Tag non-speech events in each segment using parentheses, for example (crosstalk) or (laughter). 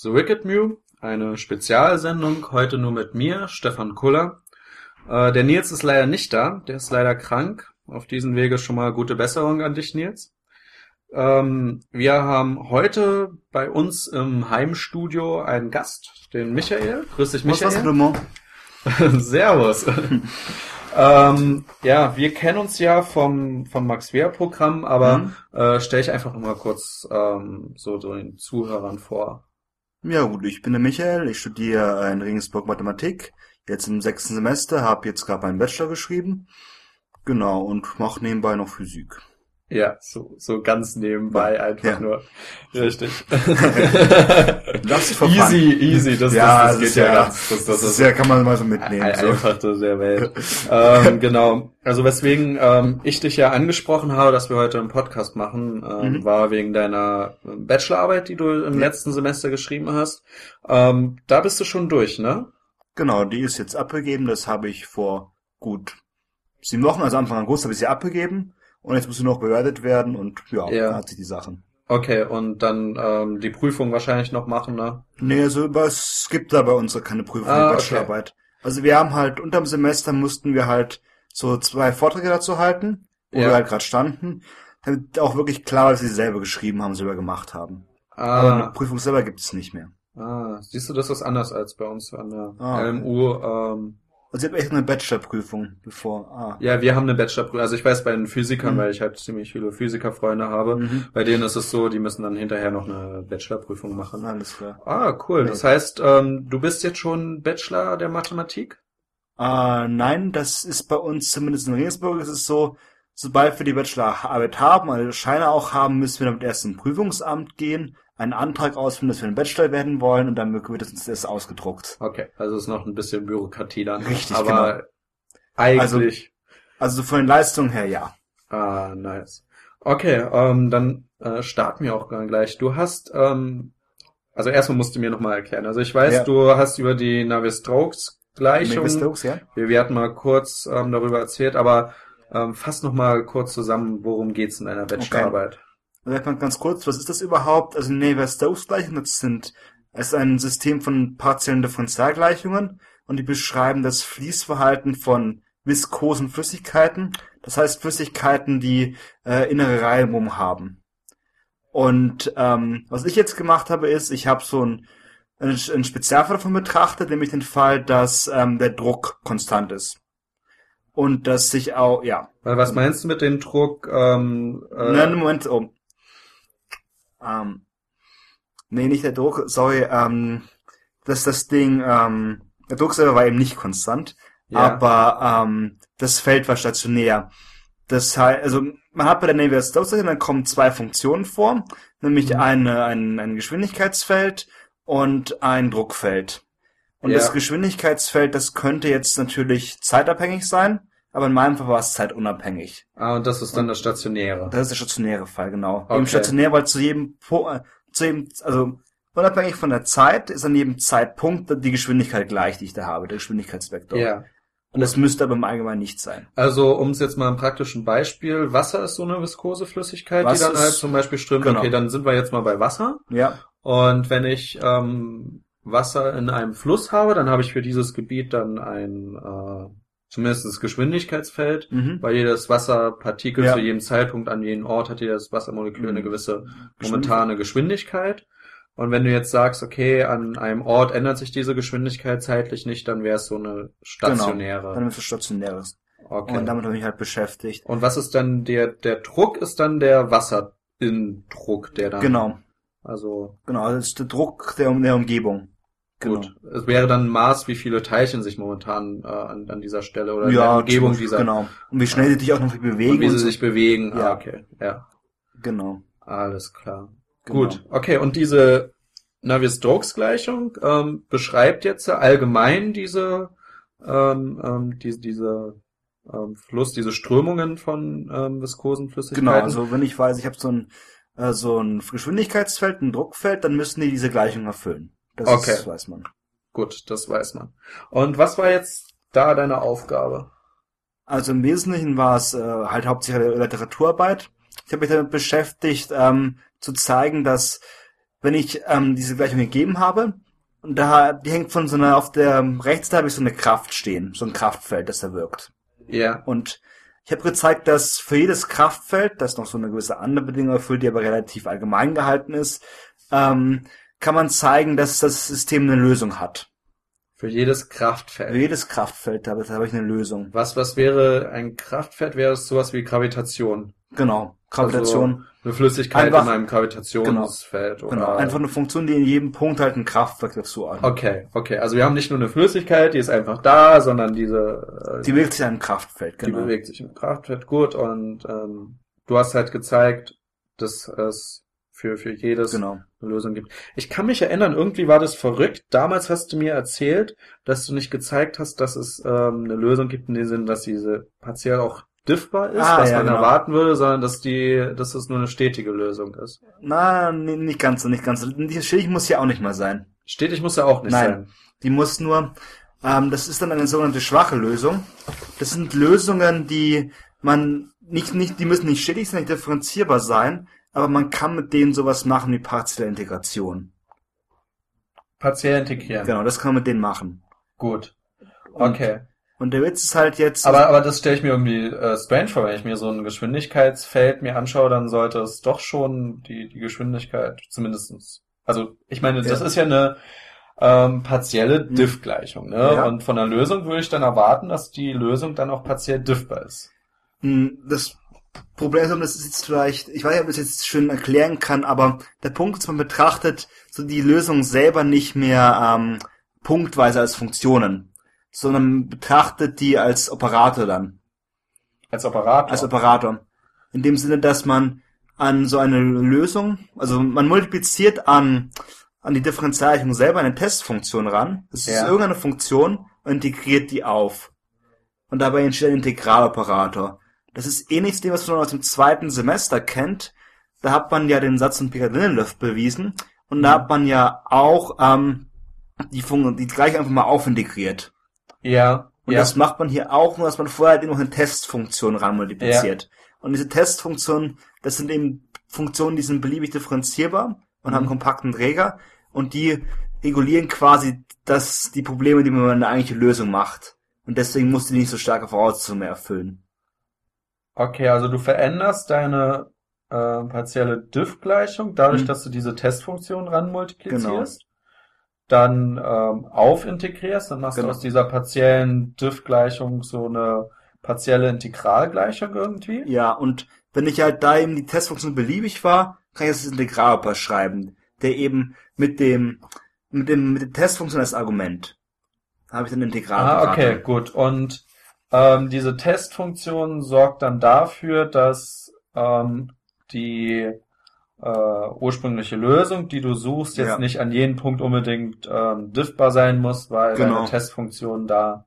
The Wicked Mew, eine Spezialsendung, heute nur mit mir, Stefan Kuller. Äh, der Nils ist leider nicht da, der ist leider krank. Auf diesem Wege schon mal gute Besserung an dich, Nils. Ähm, wir haben heute bei uns im Heimstudio einen Gast, den Michael. Grüß dich, Michael. (laughs) Servus. (laughs) ähm, ja, wir kennen uns ja vom, vom Max Wehr Programm, aber mhm. äh, stell ich einfach nochmal kurz ähm, so den Zuhörern vor. Ja gut, ich bin der Michael, ich studiere in Regensburg Mathematik, jetzt im sechsten Semester, habe jetzt gerade meinen Bachelor geschrieben, genau, und mache nebenbei noch Physik. Ja, so, so ganz nebenbei einfach ja. nur. Richtig. (laughs) das ist Easy, easy, das, ja, das, das, das geht ja, ja ganz. Das, das, das, ja, kann man mal so mitnehmen. Ein, so. Einfachste der Welt. ähm, (laughs) genau. Also weswegen ähm, ich dich ja angesprochen habe, dass wir heute einen Podcast machen, ähm, mhm. war wegen deiner Bachelorarbeit, die du im ja. letzten Semester geschrieben hast. Ähm, da bist du schon durch, ne? Genau, die ist jetzt abgegeben. Das habe ich vor gut sieben Wochen, also Anfang August, habe ich sie abgegeben. Und jetzt muss sie noch bewertet werden und ja, ja. hat sich die Sachen. Okay, und dann ähm, die Prüfung wahrscheinlich noch machen, ne? Nee, also es gibt da bei uns keine Prüfung, ah, Bachelorarbeit. Okay. Also wir haben halt unterm Semester mussten wir halt so zwei Vorträge dazu halten, wo ja. wir halt gerade standen, damit auch wirklich klar war, dass sie selber geschrieben haben, selber gemacht haben. Ah. Aber eine Prüfung selber gibt es nicht mehr. Ah, siehst du, das ist anders als bei uns an der ah. LMU. Ähm, also ihr habt echt eine Bachelorprüfung bevor. Ah. Ja, wir haben eine Bachelorprüfung. Also ich weiß bei den Physikern, mhm. weil ich halt ziemlich viele Physikerfreunde habe, mhm. bei denen ist es so, die müssen dann hinterher noch eine Bachelorprüfung machen. Alles klar. Ah, cool. Das heißt, ähm, du bist jetzt schon Bachelor der Mathematik? Äh, nein, das ist bei uns, zumindest in Regensburg, ist es so, sobald wir die Bachelorarbeit haben, also Scheine auch haben, müssen wir damit erst zum Prüfungsamt gehen, einen Antrag ausfüllen, dass wir einen Bachelor werden wollen und dann wird es uns ausgedruckt. Okay, also ist noch ein bisschen Bürokratie dann. Richtig, aber genau. eigentlich. Also, also von den Leistungen her ja. Ah, nice. Okay, ähm, dann äh, starten wir auch gleich. Du hast, ähm, also erstmal musst du mir nochmal erklären. Also ich weiß, ja. du hast über die Navier-Stokes Gleichung. Navier-Stokes, ja. Wir, wir hatten mal kurz ähm, darüber erzählt, aber ähm, fass nochmal kurz zusammen, worum geht's in deiner Bachelorarbeit? Okay. Sagt man ganz kurz, was ist das überhaupt? Also Navier-Stokes-Gleichungen, das sind, es ist ein System von partiellen Differentialgleichungen und die beschreiben das Fließverhalten von viskosen Flüssigkeiten. Das heißt Flüssigkeiten, die äh, innere Reibung haben. Und ähm, was ich jetzt gemacht habe, ist, ich habe so ein, ein, ein Spezialfall davon betrachtet, nämlich den Fall, dass ähm, der Druck konstant ist und dass sich auch, ja. Was meinst du mit dem Druck? Ähm, äh Nein, Moment, oh. Ähm, nee, nicht der Druck, sorry, ähm, dass das Ding, ähm, der Druck selber war eben nicht konstant, ja. aber ähm, das Feld war stationär. Das heißt, also man hat bei der Navier Stokes dann kommen zwei Funktionen vor, nämlich mhm. eine, ein, ein Geschwindigkeitsfeld und ein Druckfeld. Und ja. das Geschwindigkeitsfeld, das könnte jetzt natürlich zeitabhängig sein aber in meinem Fall war es zeitunabhängig. Ah, und das ist dann und das stationäre. Das ist der stationäre Fall, genau. Okay. Eben stationär, weil zu jedem, äh, zu jedem, also unabhängig von der Zeit ist an jedem Zeitpunkt die Geschwindigkeit gleich, die ich da habe, der Geschwindigkeitsvektor. Ja. Und das müsste aber im Allgemeinen nicht sein. Also, um es jetzt mal im praktischen Beispiel, Wasser ist so eine viskose Flüssigkeit, Was die dann halt zum Beispiel strömt. Genau. Okay, dann sind wir jetzt mal bei Wasser. Ja. Und wenn ich ähm, Wasser in einem Fluss habe, dann habe ich für dieses Gebiet dann ein äh, zumindest das Geschwindigkeitsfeld, mhm. weil jedes Wasserpartikel ja. zu jedem Zeitpunkt an jedem Ort hat jedes Wassermolekül mhm. eine gewisse momentane Geschwindigkeit. Und wenn du jetzt sagst, okay, an einem Ort ändert sich diese Geschwindigkeit zeitlich nicht, dann wäre es so eine stationäre. Genau, dann ist es stationäres. Okay. Und damit habe ich halt beschäftigt. Und was ist dann der, der Druck ist dann der Wasserinnendruck, der dann. Genau. Also. Genau, das ist der Druck der, der Umgebung. Genau. Gut. Es wäre dann ein Maß, wie viele Teilchen sich momentan äh, an, an dieser Stelle oder ja, in der Umgebung dieser. Genau. Und wie schnell sie sich auch noch bewegen. Und wie sie sich bewegen. Ja. Ah, okay. Ja. Genau. Alles klar. Genau. Gut. Okay. Und diese Navier-Stokes-Gleichung ähm, beschreibt jetzt allgemein diese ähm, ähm, diese, diese ähm, Fluss, diese Strömungen von ähm, viskosen Flüssigkeiten. Genau. Also wenn ich weiß, ich habe so ein äh, so ein Geschwindigkeitsfeld, ein Druckfeld, dann müssen die diese Gleichung erfüllen. Das okay. Ist, weiß man. Gut, das weiß man. Und was war jetzt da deine Aufgabe? Also im Wesentlichen war es äh, halt hauptsächlich Literaturarbeit. Ich habe mich damit beschäftigt, ähm, zu zeigen, dass wenn ich ähm, diese Gleichung gegeben habe, und da, die hängt von so einer, auf der rechts da habe ich so eine Kraft stehen, so ein Kraftfeld, das da wirkt. Ja. Und ich habe gezeigt, dass für jedes Kraftfeld, das noch so eine gewisse andere Bedingung erfüllt, die aber relativ allgemein gehalten ist, ähm, kann man zeigen, dass das System eine Lösung hat. Für jedes Für Kraftfeld. jedes Kraftfeld da habe ich eine Lösung. Was, was wäre ein Kraftfeld? Wäre es sowas wie Gravitation? Genau. Gravitation. Also eine Flüssigkeit Einfach- in einem Gravitationsfeld oder? genau. Einfach eine Funktion, die in jedem Punkt halt ein Kraftwerk dazu hat. Okay, okay. Also wir haben nicht nur eine Flüssigkeit, die ist einfach da, sondern diese, äh, Die bewegt sich in einem Kraftfeld, die genau. bewegt sich im Kraftfeld gut und ähm, du hast halt gezeigt, dass es für, für jedes Genau. eine Lösung gibt. Ich kann mich erinnern, irgendwie war das verrückt. Damals hast du mir erzählt, dass du nicht gezeigt hast, dass es ähm, eine Lösung gibt in dem Sinne, dass diese partiell auch diffbar ist, Ah, was ja, man genau. erwarten würde, sondern dass die, dass es nur eine stetige Lösung ist. Na, nicht ganz so, nicht ganz so. Die Schillig muss ja auch nicht mal sein. Stetig muss ja auch nicht Nein. sein. Die muss nur, ähm, das ist dann eine sogenannte schwache Lösung. Das sind Lösungen, die man nicht, nicht, die müssen nicht stetig sein, nicht differenzierbar sein, aber man kann mit denen sowas machen wie partielle Integration. Partiell integrieren. Genau, das kann man mit denen machen. Gut. Und- Okay. Und der Witz ist halt jetzt, Aber, aber das stelle ich mir irgendwie äh, strange vor, wenn ich mir so ein Geschwindigkeitsfeld mir anschaue, dann sollte es doch schon die, die Geschwindigkeit zumindestens. Also ich meine, das Ja. ist ja eine ähm, partielle Hm. Diff-Gleichung. Ne? Ja. Und von der Lösung würde ich dann erwarten, dass die Lösung dann auch partiell diffbar ist. Hm, Das Problem ist, das ist jetzt vielleicht, ich weiß nicht, ob ich das jetzt schön erklären kann, aber der Punkt ist, man betrachtet so die Lösung selber nicht mehr ähm, punktweise als Funktionen, sondern man betrachtet die als Operator dann, Als Operator. als Operator. In dem Sinne, dass man an so eine Lösung, also man multipliziert an, an die Differentialgleichung selber eine Testfunktion ran. Das ist Ja. irgendeine Funktion und integriert die auf. Und dabei entsteht ein Integraloperator. Das ist ähnlich zu dem, was man aus dem zweiten Semester kennt. Da hat man ja den Satz von Picard-Lindelof bewiesen. Und da hat man ja auch ähm, die Funktion, die gleich einfach mal aufintegriert. ja. Und ja. das macht man hier auch, nur dass man vorher halt noch eine Testfunktion ran multipliziert. Und diese Testfunktionen, das sind eben Funktionen, die sind beliebig differenzierbar und haben einen kompakten Träger und die regulieren quasi das, die Probleme, die man in der eigentlichen Lösung macht. Und deswegen musst du die nicht so starke Voraussetzungen mehr erfüllen. Okay, also du veränderst deine äh, partielle Diff-Gleichung dadurch, Mhm. dass du diese Testfunktion ran multiplizierst. Dann ähm, aufintegrierst, dann machst Genau. du aus dieser partiellen Diff-Gleichung so eine partielle Integralgleichung irgendwie. Ja, und wenn ich halt da eben die Testfunktion beliebig war, kann ich das Integraloperator schreiben, der eben mit dem, mit dem, mit der Testfunktion als Argument. Da habe ich dann Integraloperator. Ah, okay, gut. Und ähm, diese Testfunktion sorgt dann dafür, dass ähm, die äh, ursprüngliche Lösung, die du suchst, jetzt Ja. nicht an jedem Punkt unbedingt ähm, diffbar sein muss, weil Genau. deine Testfunktion da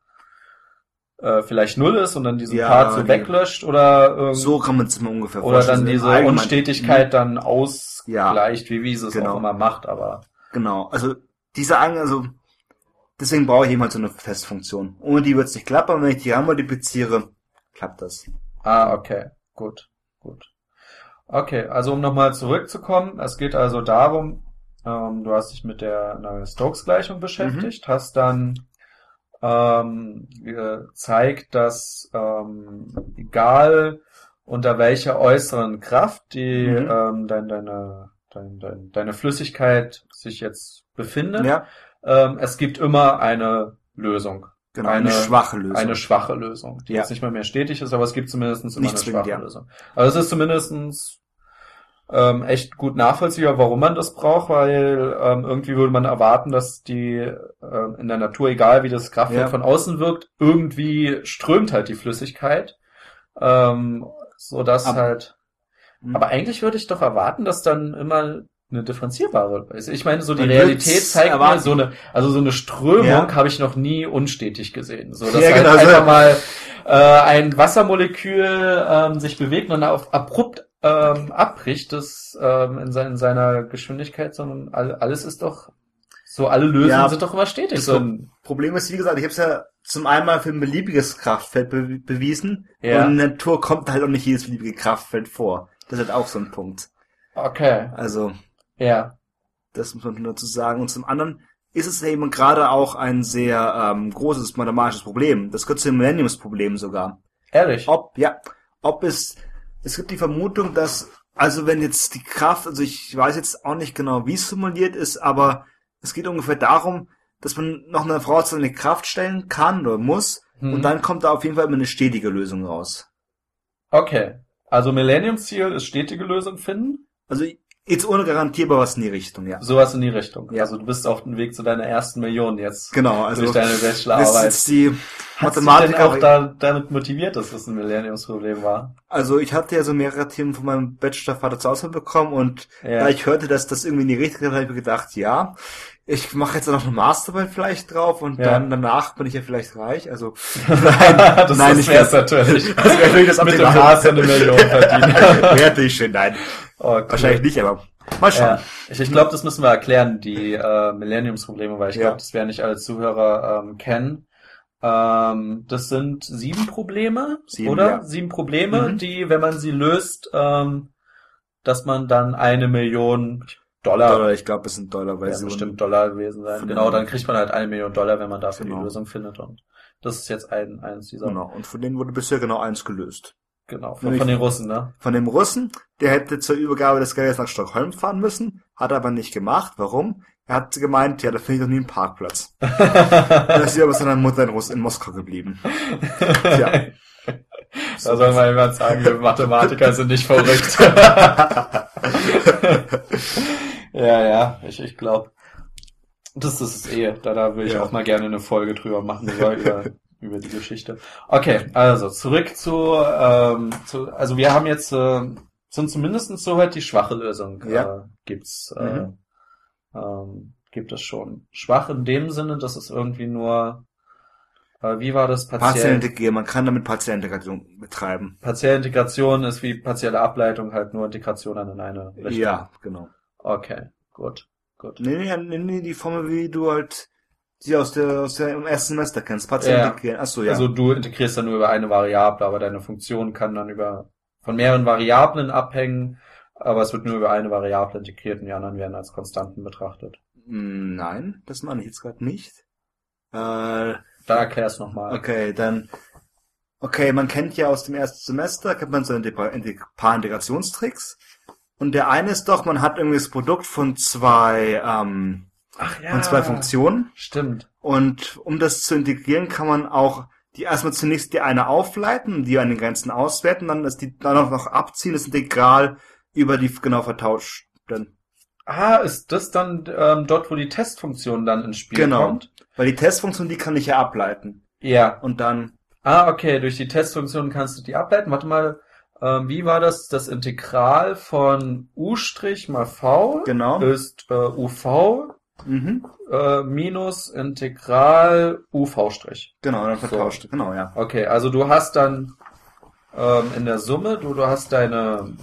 äh, vielleicht null ist und dann diesen Ja, Part so die- weglöscht oder ähm, So kann man es immer ungefähr oder dann diese Unstetigkeit dann ausgleicht, wie Wiese es Genau. auch immer macht, aber Genau. Also diese also deswegen brauche ich eben halt so eine Testfunktion. Ohne die wird es nicht klappen, aber wenn ich die ran multipliziere, klappt das. Ah, okay. Gut, gut. Okay, also um nochmal zurückzukommen, es geht also darum, ähm, du hast dich mit der Navier-Stokes-Gleichung beschäftigt, Mhm. hast dann ähm, gezeigt, dass ähm, egal unter welcher äußeren Kraft die Mhm. ähm, dein, deine, dein, dein, deine Flüssigkeit sich jetzt befindet, Ja, ähm, es gibt immer eine Lösung. genau. Eine- Eine, schwache Lösung. Eine schwache Lösung, die Ja. jetzt nicht mal mehr stetig ist, aber es gibt zumindest immer Nicht eine schwache ja. Lösung. Also es ist zumindest ähm, echt gut nachvollziehbar, warum man das braucht, weil ähm, irgendwie würde man erwarten, dass die ähm, in der Natur, egal wie das Kraftfeld Ja. von außen wirkt, irgendwie strömt halt die Flüssigkeit, ähm, so dass halt. Mhm. Aber eigentlich würde ich doch erwarten, dass dann immer eine differenzierbare ist. Ich meine, so die Man Realität zeigt mir erwarten. so eine, also so eine Strömung Ja. habe ich noch nie unstetig gesehen. So, dass Ja, halt genau, so- einfach mal äh, ein Wassermolekül ähm, sich bewegt und dann auf abrupt ähm, abbricht, das ähm, in, sein, in seiner Geschwindigkeit, sondern all, alles ist doch so, alle Lösungen Ja. sind doch immer stetig. Das So Problem ist, wie gesagt, ich habe es ja zum einmal für ein beliebiges Kraftfeld be bewiesen Ja. und in der Natur kommt halt auch nicht jedes beliebige Kraftfeld vor. Das ist halt auch so ein Punkt. okay, Also, ja. Das muss man dazu sagen. Und zum anderen ist es eben gerade auch ein sehr ähm, großes mathematisches Problem. Das gehört zum Millenniumsproblem sogar. Ehrlich? Ob, ja, ob es, es gibt die Vermutung, dass, also wenn jetzt die Kraft, also ich weiß jetzt auch nicht genau, wie es simuliert ist, aber es geht ungefähr darum, dass man noch eine Frau zu eine Kraft stellen kann oder muss, Hm. und dann kommt da auf jeden Fall immer eine stetige Lösung raus. Okay. Also Millennium-Ziel ist stetige Lösung finden? Also jetzt ohne garantierbar was in die Richtung, ja. Sowas in die Richtung. Ja. Also du bist auf dem Weg zu deiner ersten Million jetzt. Genau, also durch deine das ist Bachelorarbeit. jetzt die Hast du denn Mathematiker. auch da, damit motiviert, dass das ein Millenniumsproblem war? Also ich hatte ja so mehrere Themen von meinem Bachelorvater zu Hause bekommen und Ja. da ich hörte, dass das irgendwie in die Richtung geht, habe ich mir gedacht, ja, ich mache jetzt noch eine Masterarbeit vielleicht drauf und Ja. dann danach bin ich ja vielleicht reich. Also (laughs) das nein, das (laughs) ich wär's wär's- natürlich. das wäre natürlich das Mit dem. Haas eine Million (laughs) verdienen. wäre natürlich schön, nein. Oh, cool. Wahrscheinlich nicht, aber mal schauen. Ja, ich, ich glaube, das müssen wir erklären, die äh, Millenniumsprobleme, weil ich Ja. glaube, das werden nicht alle Zuhörer ähm, kennen. Ähm, das sind sieben Probleme, Sieben, oder? Sieben Probleme, Mhm. die, wenn man sie löst, ähm, dass man dann eine Million Dollar, Dollar, ich glaube, es sind Dollar, weil ja, sie bestimmt Dollar gewesen sein. Von Genau, den- dann kriegt man halt eine Million Dollar, wenn man dafür Genau. die Lösung findet. Und das ist jetzt ein, eins dieser, genau, Genau, und von denen wurde bisher genau eins gelöst. von, Nämlich- von den Russen, ne? Von dem Russen, der hätte zur Übergabe des Geldes nach Stockholm fahren müssen, hat er aber nicht gemacht. Warum? Er hat gemeint, ja, da finde ich doch nie einen Parkplatz. (laughs) Dann ist sie aber seiner Mutter in, Russ in Moskau geblieben. Tja. Da soll mal jemand sagen, wir Mathematiker sind nicht verrückt. (laughs) (laughs) ja, ja, ich, ich glaube, das ist es eh. Da, da will ich Ja. auch mal gerne eine Folge drüber machen, über, über, (laughs) über die Geschichte. Okay, also zurück zu, ähm, zu also wir haben jetzt, äh, sind zumindest soweit die schwache Lösung. Ja. Äh, gibt's, äh, Mhm. ähm, gibt es schon. Schwach in dem Sinne, dass es irgendwie nur, äh, wie war das? Partiell, Partielintegrieren, man kann damit Partielintegration betreiben. partielle Integration ist wie partielle Ableitung, halt nur Integration an in eine Richtung. Ja, genau. Okay, gut, gut. Nee, nee, nee, nee, die Formel, wie du halt die aus der, aus der im ersten Semester kennst. Partiell Ja. integrieren. Ach so, ja. Also du integrierst dann nur über eine Variable, aber deine Funktion kann dann über von mehreren Variablen abhängen, aber es wird nur über eine Variable integriert und die anderen werden als Konstanten betrachtet. Nein, das meine ich jetzt gerade nicht. Äh, Da erklär's nochmal. Okay, dann. Okay, man kennt ja aus dem ersten Semester, kennt man so ein paar Integrationstricks. Und der eine ist doch, man hat irgendwie das Produkt von zwei, ähm, ja. von zwei Funktionen. Stimmt. Und um das zu integrieren, kann man auch die erstmal zunächst die eine aufleiten, die an den Grenzen auswerten, dann ist die dann auch noch abziehen, das Integral über die genau vertauscht. Dann, Ah, ist das dann ähm, dort, wo die Testfunktion dann ins Spiel Genau. kommt? weil die Testfunktion, die kann ich ja ableiten. Ja. Und dann, Ah, okay, durch die Testfunktion kannst du die ableiten. Warte mal, ähm, wie war das? Das Integral von u' mal v genau. ist äh, uv Mhm. äh, minus Integral uv'. Genau, dann vertauscht. Genau, ja. Okay, also du hast dann ähm, in der Summe, du, du hast deine,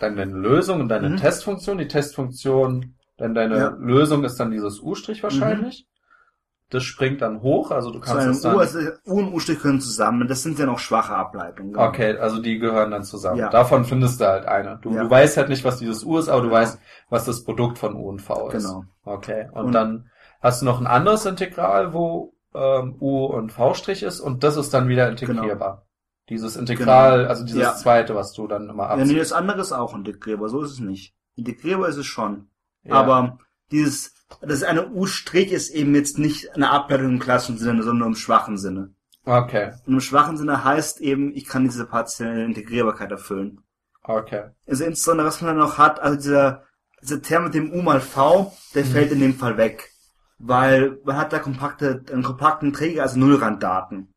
deine Lösung und deine Mhm. Testfunktion. Die Testfunktion, dann deine Ja. Mhm. Lösung ist dann dieses u' wahrscheinlich. Das springt dann hoch, also du kannst einem es dann. U, also U und U-Strich gehören zusammen. Das sind ja noch schwache Ableitungen. genau. Okay, also die gehören dann zusammen. Ja. Davon findest du halt eine. Du, Ja. du weißt halt nicht, was dieses U ist, aber du Genau. weißt, was das Produkt von U und V ist. Genau. Okay. Und, Und- dann hast du noch ein anderes Integral, wo ähm, U und V' ist und das ist dann wieder integrierbar. Dieses Integral, also dieses Genau. Ja. zweite, was du dann immer Ja, nee, abziehst. das andere ist auch integrierbar. So ist es nicht. Integrierbar ist es schon. Ja. Aber dieses, das eine U-Strich ist eben jetzt nicht eine Ableitung im klassischen Sinne, sondern im schwachen Sinne. Okay, Und im schwachen Sinne heißt eben, ich kann diese partielle Integrierbarkeit erfüllen. okay. Also insbesondere, was man dann noch hat, also dieser, dieser Term mit dem U mal V, der Mhm. fällt in dem Fall weg. Weil man hat da kompakte, einen kompakten Träger, also Nullranddaten.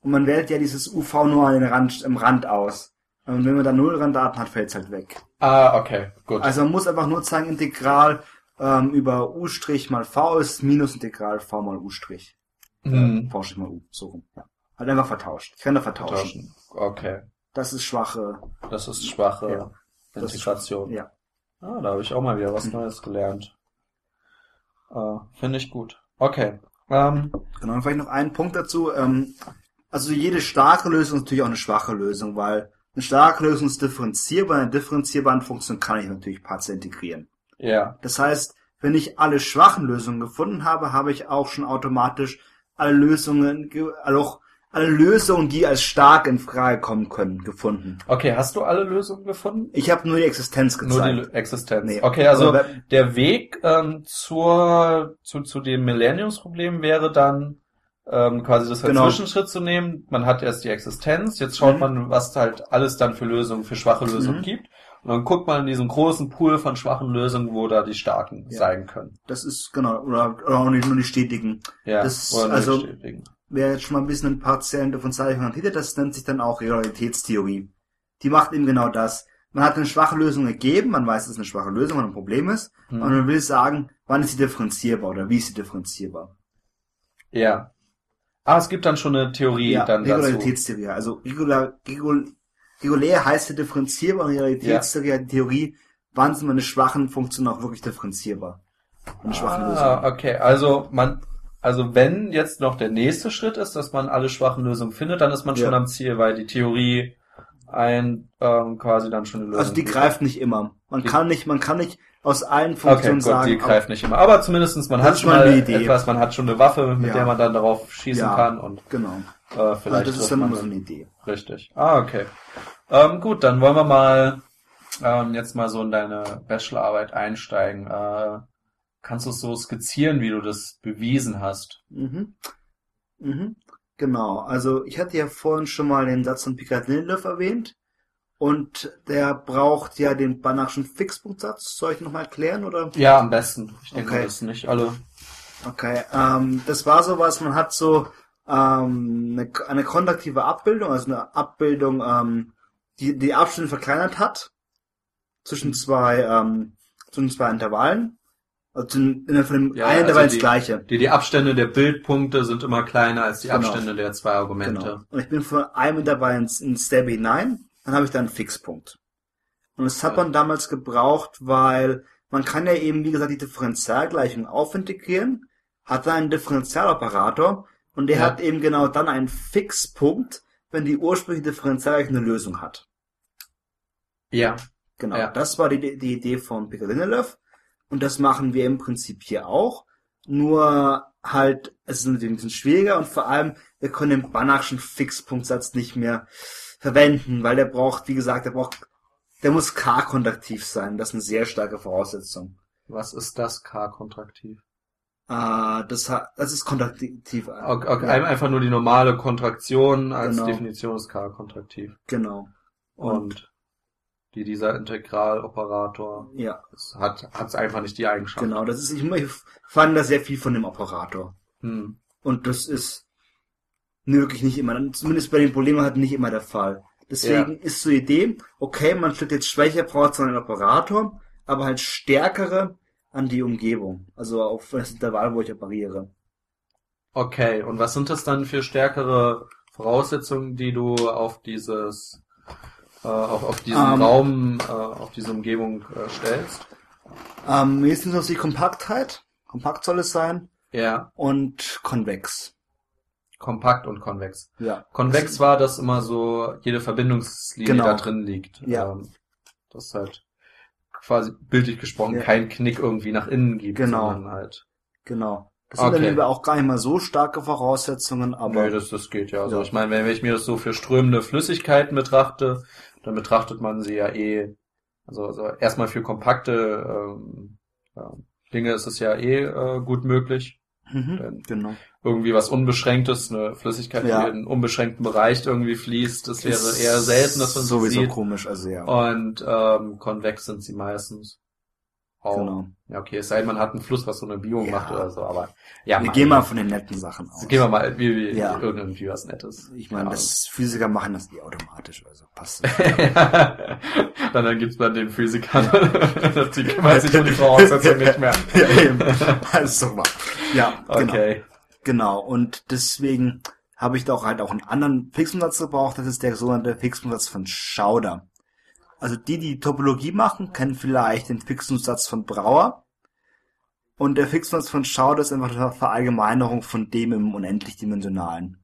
Und man wählt ja dieses UV nur an den Rand, im Rand aus. Und wenn man da Nullranddaten hat, fällt's halt weg. Ah, okay, gut. Also man muss einfach nur sagen, Integral ähm, über U' mal V ist minus Integral V mal U'. Hm. Äh, v' mal U, so rum. Ja. Halt einfach vertauscht. Ich kann da vertauschen. Tauschen. Okay, Das ist schwache. das ist schwache Ja, Das ist Integration. Ja. Ah, da habe ich auch mal wieder was Mhm. Neues gelernt. Äh, Finde ich gut. Okay. Ähm, Genau, und vielleicht noch einen Punkt dazu. Ähm, also jede starke Lösung ist natürlich auch eine schwache Lösung, weil eine starke Lösung ist differenzierbar. Eine differenzierbare Funktion kann ich natürlich partiell integrieren. Ja. Das heißt, wenn ich alle schwachen Lösungen gefunden habe, habe ich auch schon automatisch alle Lösungen, also alle Lösungen, die als stark in Frage kommen können, gefunden. Okay, hast du alle Lösungen gefunden? Ich habe nur die Existenz gezeigt. Nur die Existenz. Nee. Okay, also Aber, der Weg ähm, zur, zu, zu dem Millenniumsproblem wäre dann ähm, quasi das als genau. Zwischenschritt zu nehmen. Man hat erst die Existenz, jetzt schaut mhm. man, was halt alles dann für Lösungen, für schwache Lösungen mhm. gibt. Und dann guckt man in diesem großen Pool von schwachen Lösungen, wo da die starken ja. sein können. Das ist genau, oder, oder auch nicht nur die stetigen. Ja, das, oder also, die stetigen wer jetzt schon mal ein bisschen ein partiellen Differentialgleichung hat, das nennt sich dann auch Realitätstheorie. Die macht eben genau das. Man hat eine schwache Lösung gegeben, man weiß, dass es eine schwache Lösung und ein Problem ist, hm. und man will sagen, wann ist sie differenzierbar oder wie ist sie differenzierbar. Ja. Ah, es gibt dann schon eine Theorie ja, dann Regularitätstheorie. Dazu. Also regular, regular, regulär heißt ja differenzierbar Realitätstheorie ja. die Theorie, wann sind meine schwachen Funktionen auch wirklich differenzierbar. Eine schwachen ah, Lösung. okay. Also man also wenn jetzt noch der nächste Schritt ist, dass man alle schwachen Lösungen findet, dann ist man schon am Ziel, weil die Theorie ein ähm, quasi dann schon eine Lösung. Also die bietet. greift nicht immer. Man kann nicht, man kann nicht aus allen Funktionen okay, Gott, sagen. Die greift nicht immer. Aber zumindestens man hat schon mal etwas, man hat schon eine Waffe, mit ja. der man dann darauf schießen ja, kann und genau. Äh, vielleicht also das ist dann immer so eine Idee. Richtig. Ah, okay. Ähm, gut, dann wollen wir mal ähm, jetzt mal so in deine Bachelorarbeit einsteigen. Äh, Kannst du es so skizzieren, wie du das bewiesen hast? Mhm. Mhm. Genau. Also ich hatte ja vorhin schon mal den Satz von Picard-Lindelof erwähnt. Und der braucht ja den Banachschen Fixpunktsatz. Soll ich nochmal erklären, oder? Ja, am besten. Ich denke, okay. das nicht alle. Okay, ähm, das war sowas, man hat so ähm, eine, eine kontraktive Abbildung, also eine Abbildung, ähm, die die Abstände verkleinert hat zwischen zwei ähm, zwischen zwei Intervallen also innerhalb von dem ja, einen also das gleiche. Die, die Abstände der Bildpunkte sind immer kleiner als die genau. Abstände der zwei Argumente. Genau. Und ich bin von einem Intervall ins, ins Step hinein, dann habe ich da einen Fixpunkt. Und das hat man damals gebraucht, weil man kann ja eben, wie gesagt, die Differentialgleichung aufintegrieren, hat da einen Differentialoperator und der ja. hat eben genau dann einen Fixpunkt, wenn die ursprüngliche Differentialgleichung eine Lösung hat. Ja. Genau. Ja. Das war die, die Idee von Picard-Lindelöf. Und das machen wir im Prinzip hier auch. Nur halt, es ist natürlich ein bisschen schwieriger und vor allem, wir können den Banachschen Fixpunktsatz nicht mehr verwenden, weil der braucht, wie gesagt, der braucht, der muss K-kontraktiv sein. Das ist eine sehr starke Voraussetzung. Was ist das K-kontraktiv? Ah, das, das ist kontraktiv. Okay, okay, ja. Einfach nur die normale Kontraktion als genau. Definition ist K-kontraktiv. Genau. Und, und die dieser Integraloperator ja. hat, hat es einfach nicht die Eigenschaft. Genau, das ist, ich, ich fand da sehr viel von dem Operator. Hm. Und das ist wirklich nicht immer, zumindest bei den Problemen hat nicht immer der Fall. Deswegen ja. ist so die Idee, okay, man stellt jetzt schwächer braucht einen Operator, aber halt stärkere an die Umgebung. Also auf das Intervall, wo ich operiere. Okay, und was sind das dann für stärkere Voraussetzungen, die du auf dieses äh, auf, auf diesen ähm. Raum, äh, auf diese Umgebung äh, stellst? Ähm, mir ist noch die Kompaktheit. Kompakt soll es sein. Ja. Und konvex. Kompakt und konvex. Ja. Konvex war, dass immer so jede Verbindungslinie genau. da drin liegt. Ja. Ähm, das halt quasi bildlich gesprochen ja. kein Knick irgendwie nach innen gibt, genau. sondern halt. Genau. Das sind okay. dann auch gar nicht mal so starke Voraussetzungen, aber. Nee, das, das geht ja. Also ja. ich meine, wenn ich mir das so für strömende Flüssigkeiten betrachte, dann betrachtet man sie ja eh, also, also erstmal für kompakte ähm, ja, Dinge ist es ja eh äh, gut möglich. Mhm, genau. Irgendwie was Unbeschränktes, eine Flüssigkeit, ja. die in einen unbeschränkten Bereich irgendwie fließt, das wäre eher selten, dass man sowieso sieht. komisch, also ja. Und ähm, konvex sind sie meistens. Auch. Genau. Ja, okay, es sei denn, man hat einen Fluss, was so eine Biegung ja. macht oder so, aber ja. Wir gehen mal von den netten Sachen aus. Gehen wir mal wie, wie ja. irgendwie was Nettes. Ich meine, das Physiker machen das eh automatisch, also passt. (laughs) dann, dann gibt's bei den Physikern, (laughs) die kümmern sich um die Voraussetzungen nicht mehr. (laughs) ja, eben. Also mal. Ja, genau. Okay. Genau, und deswegen habe ich da auch halt auch einen anderen Fixumsatz gebraucht, das ist der sogenannte Fixumsatz von Schauder. Also die, die Topologie machen, kennen vielleicht den Fixungssatz von Brauer. Und der Fixungssatz von Schauder ist einfach eine Verallgemeinerung von dem im unendlich-dimensionalen.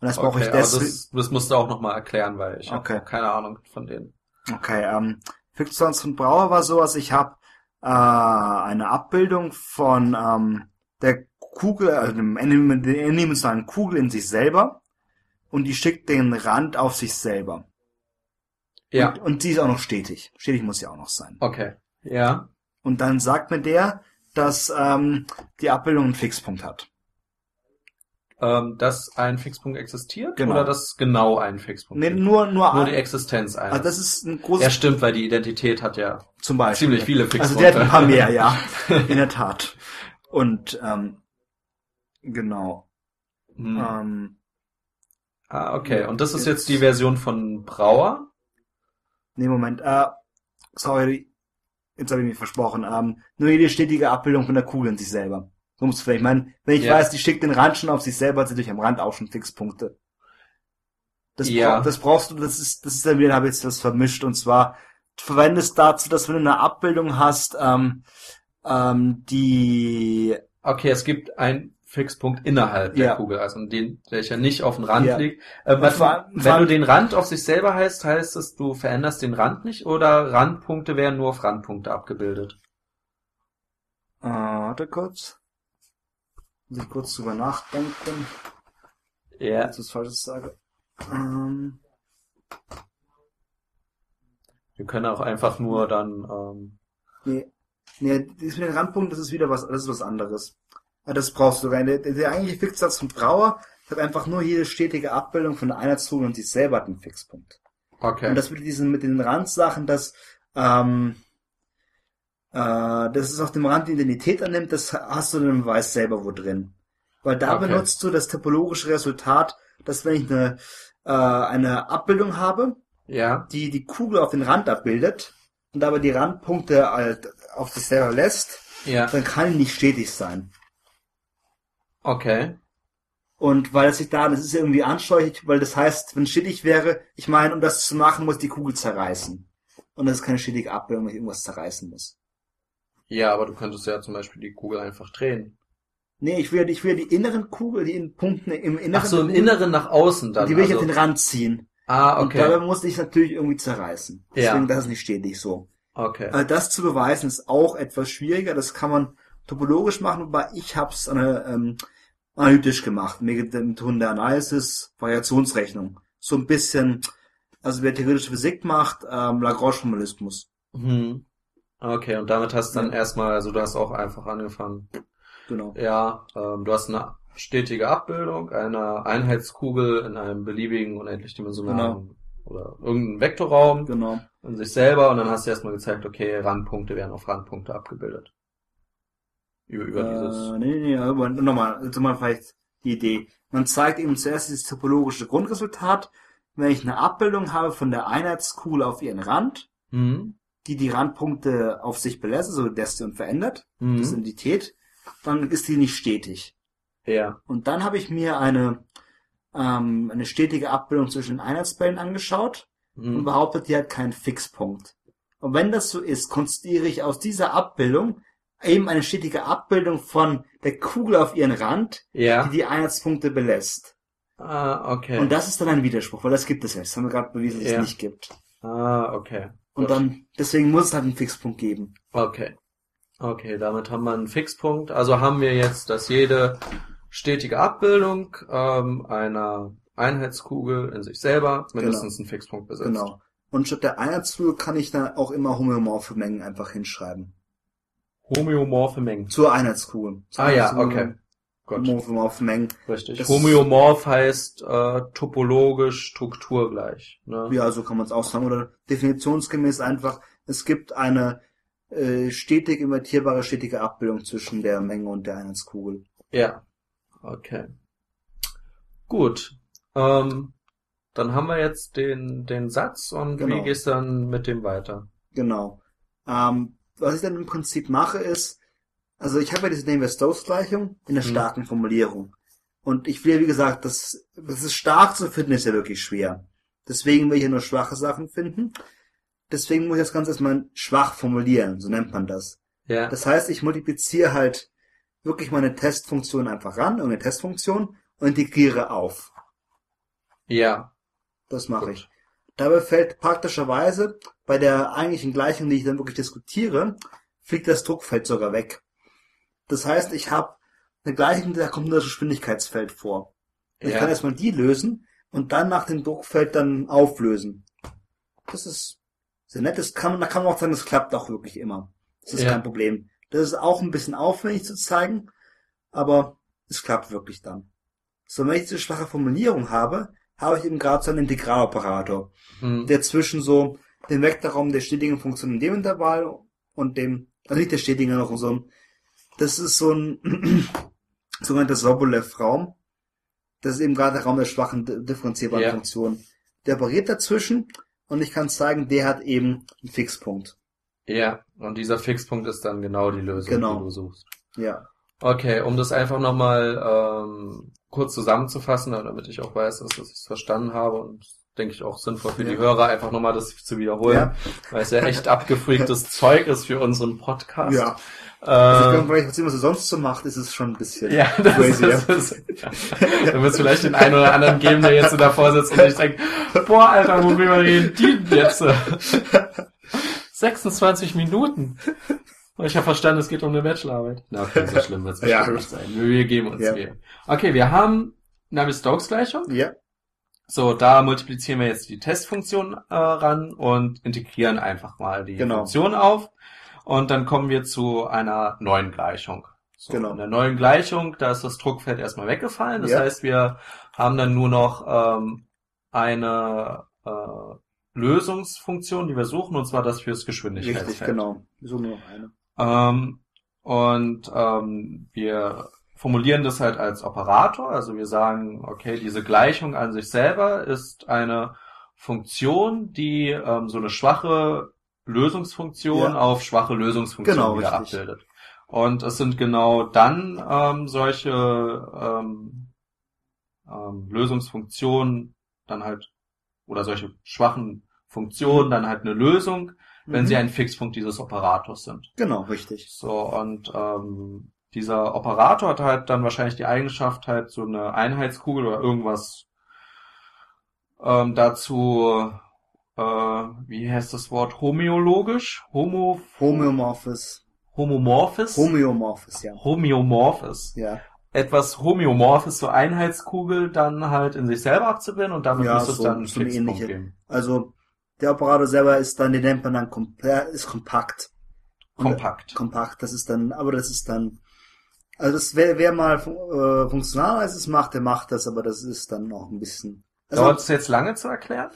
Und das okay, brauche ich deswegen. Das, das musst du auch nochmal erklären, weil ich okay. habe keine Ahnung von denen. Okay, ähm, Fixungssatz von Brauer war so, also ich habe äh, eine Abbildung von ähm, der Kugel, also dem n-dimensionalen Kugel in sich selber und die schickt den Rand auf sich selber. Ja. Und, und die ist auch noch stetig. Stetig muss sie auch noch sein. Okay. Ja. Und dann sagt mir der, dass ähm, die Abbildung einen Fixpunkt hat. Ähm, dass ein Fixpunkt existiert Genau. oder dass genau ein Fixpunkt Nee, nur, nur, Nur die Existenz eines. also das ist ein großes ja, stimmt, weil die Identität hat ja zum Beispiel. ziemlich viele Also Fixpunkte. der hat ein paar mehr, ja. (laughs) In der Tat. Und ähm, genau. Hm. Ähm, Ah, okay. Und das ist jetzt die Version von Brauer? Nee, Moment. Äh, sorry, jetzt habe ich mich versprochen. Ähm, nur jede stetige Abbildung von der Kugel in sich selber. So muss vielleicht. Ich meine, wenn ich Ja. weiß, die schickt den Rand schon auf sich selber, hat sie durch am Rand auch schon Fixpunkte. Das, Ja. bra das brauchst du, das ist, das ist dann wieder, habe ich jetzt was vermischt. Und zwar, du verwendest dazu, dass wenn du eine Abbildung hast, ähm, ähm, die Okay, es gibt einen Fixpunkt innerhalb der Ja. Kugel, also den, welcher nicht auf dem Rand Ja. liegt. Äh, Und was, vor wenn du allem- den Rand auf sich selber heißt, heißt es, du veränderst den Rand nicht oder Randpunkte werden nur auf Randpunkte abgebildet? Äh, warte kurz. Muss ich kurz drüber nachdenken, Ja. dass ich was Falsches sage. Ähm, Wir können auch einfach nur dann, ähm, nee, nee, das mit den Randpunkten, das ist wieder was, das ist was anderes. Ah, Das brauchst du rein. Der, der eigentliche Fixsatz von Brauer hat einfach nur jede stetige Abbildung von der Einheitskugel und sich selber hat einen Fixpunkt. okay. Und das mit diesen, mit den Randsachen, dass, ähm, äh, dass es auf dem Rand die Identität annimmt, das hast du dann Beweis selber wo drin. Weil da Okay. benutzt du das topologische Resultat, dass wenn ich eine, äh, eine Abbildung habe, ja. die die Kugel auf den Rand abbildet und aber die Randpunkte halt auf sich selber lässt, Ja. dann kann die nicht stetig sein. Okay. Und weil es sich da, das ist irgendwie anschaulich, weil das heißt, wenn es stetig wäre, ich meine, um das zu machen, muss die Kugel zerreißen. Und das ist keine stetige Abbildung, weil ich irgendwas zerreißen muss. Ja, aber du könntest ja zum Beispiel die Kugel einfach drehen. Nee, ich will, ich will die inneren Kugel, die in Punkten im Inneren. Ach so, im Inneren nach außen dann. Die will ich also. auf den Rand ziehen. Ah, Und okay. dabei muss ich natürlich irgendwie zerreißen. Ja. Deswegen, das ist nicht stetig so. Okay. Äh, Das zu beweisen ist auch etwas schwieriger. Das kann man topologisch machen, wobei ich habe es ähm, analytisch gemacht. Mit der Analysis, Variationsrechnung. So ein bisschen, also wer theoretische Physik macht, ähm, Lagrange-Formalismus. Hm. Okay, und damit hast du dann Ja. erstmal, also du hast auch einfach angefangen. Genau. Ja, ähm, du hast eine stetige Abbildung einer Einheitskugel in einem beliebigen unendlich dimensionalen oder irgendeinem Vektorraum Genau. in sich selber und dann hast du erstmal gezeigt, okay, Randpunkte werden auf Randpunkte abgebildet. Über, über dieses. Äh, nee, nee, nee, aber nochmal, also mal vielleicht die Idee. Man zeigt eben zuerst dieses topologische Grundresultat. Wenn ich eine Abbildung habe von der Einheitskugel auf ihren Rand, Hm? die die Randpunkte auf sich belässt, also lässt und verändert, Hm? das ist Identität, dann ist die nicht stetig. Ja. Und dann habe ich mir eine, ähm, eine stetige Abbildung zwischen den Einheitsbällen angeschaut und Hm? behauptet, die hat keinen Fixpunkt. Und wenn das so ist, konstruiere ich aus dieser Abbildung eben eine stetige Abbildung von der Kugel auf ihren Rand, Ja. die die Einheitspunkte belässt. Ah, okay. Und das ist dann ein Widerspruch, weil das gibt es ja. Das haben wir gerade bewiesen, dass Ja. es nicht gibt. ah, okay. Und Gut. dann, deswegen muss es halt einen Fixpunkt geben. Okay. Okay, damit haben wir einen Fixpunkt. Also haben wir jetzt, dass jede stetige Abbildung ähm, einer Einheitskugel in sich selber mindestens einen Fixpunkt besitzt. Genau. Und statt der Einheitskugel kann ich dann auch immer homöomorphe Mengen einfach hinschreiben. Homöomorphe Mengen. Zur Einheitskugel. Zur Ah ja, okay. Gut, Homöomorphe Mengen. richtig. Das- Homöomorph heißt äh, topologisch strukturgleich. Ne? Ja, so kann man es auch sagen. Oder definitionsgemäß einfach, es gibt eine äh, stetig invertierbare, stetige Abbildung zwischen der Menge und der Einheitskugel. Ja. Okay. Gut. Ähm, dann haben wir jetzt den, den Satz und wie Genau. geht's dann mit dem weiter? Genau. Ähm, was ich dann im Prinzip mache ist, also ich habe ja diese Navier-Stokes-Gleichung in der Mhm. starken Formulierung. Und ich will, wie gesagt, das, das ist stark zu finden, ist ja wirklich schwer. Deswegen will ich ja nur schwache Sachen finden. Deswegen muss ich das Ganze erstmal schwach formulieren, so nennt man das. Ja. Das heißt, ich multipliziere halt wirklich meine Testfunktion einfach ran, irgendeine Testfunktion, und integriere auf. ja. Das mache ich. Dabei fällt praktischerweise bei der eigentlichen Gleichung, die ich dann wirklich diskutiere, fliegt das Druckfeld sogar weg. Das heißt, ich habe eine Gleichung, da kommt das Geschwindigkeitsfeld vor. Ich Ja. kann erstmal die lösen und dann nach dem Druckfeld dann auflösen. Das ist sehr nett. Das kann, da kann man auch sagen, das klappt auch wirklich immer. Das ist Ja. kein Problem. Das ist auch ein bisschen aufwendig zu zeigen, aber es klappt wirklich dann. So, wenn ich diese schwache Formulierung habe, habe ich eben gerade so einen Integraloperator, Hm. der zwischen so dem Vektorraum der stetigen Funktion in dem Intervall und dem, also nicht der stetigen, noch so ein, das ist so ein (clears throat) sogenannter Sobolev-Raum. Das ist eben gerade der Raum der schwachen di- differenzierbaren Ja. Funktion. Der operiert dazwischen und ich kann zeigen, der hat eben einen Fixpunkt. Ja, und dieser Fixpunkt ist dann genau die Lösung, Genau. die du suchst. Ja. Okay, um das einfach nochmal ähm, kurz zusammenzufassen, damit ich auch weiß, dass ich es verstanden habe und denke ich auch sinnvoll für die Ja. Hörer, einfach nochmal das zu wiederholen, Ja. weil es ja echt abgefreaktes (laughs) Zeug ist für unseren Podcast. Ja. Also ich Äh, glaube, was immer so sonst so macht, ist es schon ein bisschen ja, das crazy. ist, ist, ja. Da wird es vielleicht den einen oder anderen geben, der jetzt so davor sitzt und sich denkt, boah, Alter, worüber reden die jetzt? 26 Minuten. Ich habe verstanden, es geht um eine Bachelorarbeit. Na, okay, so (laughs) schlimm wird es Ja. nicht sein. Wir geben uns Ja. Okay, wir haben Navier-Stokes-Gleichung. Ja, So, da multiplizieren wir jetzt die Testfunktion äh, ran und integrieren einfach mal die Genau. Funktion auf. Und dann kommen wir zu einer neuen Gleichung. So, Genau. In der neuen Gleichung, da ist das Druckfeld erstmal weggefallen. Das Ja. heißt, wir haben dann nur noch ähm, eine äh, Lösungsfunktion, die wir suchen, und zwar das fürs Geschwindigkeitsfeld. richtig, genau. Wir suchen nur noch eine. Ähm, und ähm, wir formulieren das halt als Operator. Also wir sagen, okay, diese Gleichung an sich selber ist eine Funktion, die ähm, so eine schwache Lösungsfunktion Ja. auf schwache Lösungsfunktion Genau, wieder richtig. abbildet. Und es sind genau dann ähm, solche ähm, ähm, Lösungsfunktionen dann halt oder solche schwachen Funktionen dann halt eine Lösung, wenn Mhm. sie ein Fixpunkt dieses Operators sind. Genau, richtig. So, und ähm, dieser Operator hat halt dann wahrscheinlich die Eigenschaft, halt so eine Einheitskugel oder irgendwas ähm, dazu, äh, wie heißt das Wort, homöologisch? Homo, Homöomorphes. homomorphes? Homöomorphes, ja. Homöomorphes. Ja, Etwas homöomorphes, so Einheitskugel, dann halt in sich selber abzubilden und damit Ja, muss es so- dann einen so Fixpunkt ähnliche- geben. also der Operator selber ist dann, den nennt man dann kom der ist kompakt. Kompakt. Kompakt, das ist dann, aber das ist dann, also das wer, wer mal äh, funktional ist, es macht, der macht das, aber das ist dann noch ein bisschen. Also, Dauert es jetzt lange zu erklären?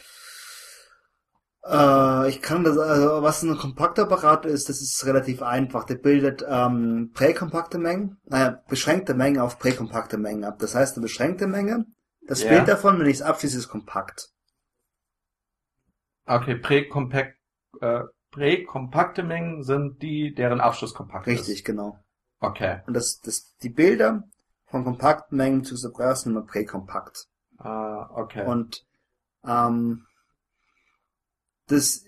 Äh, ich kann das, also was ein kompakter Apparat ist, das ist relativ einfach. Der bildet ähm, präkompakte Mengen, naja, beschränkte Mengen auf präkompakte Mengen ab. Das heißt, eine beschränkte Menge, das Ja. Bild davon, wenn ich es abschließe, ist kompakt. Okay, präkompakt, äh, präkompakte Mengen sind die, deren Abschluss kompakt ist. Richtig, genau. Okay. Und das, das, die Bilder von kompakten Mengen zu Subras sind immer präkompakt. Ah, okay. Und ähm, das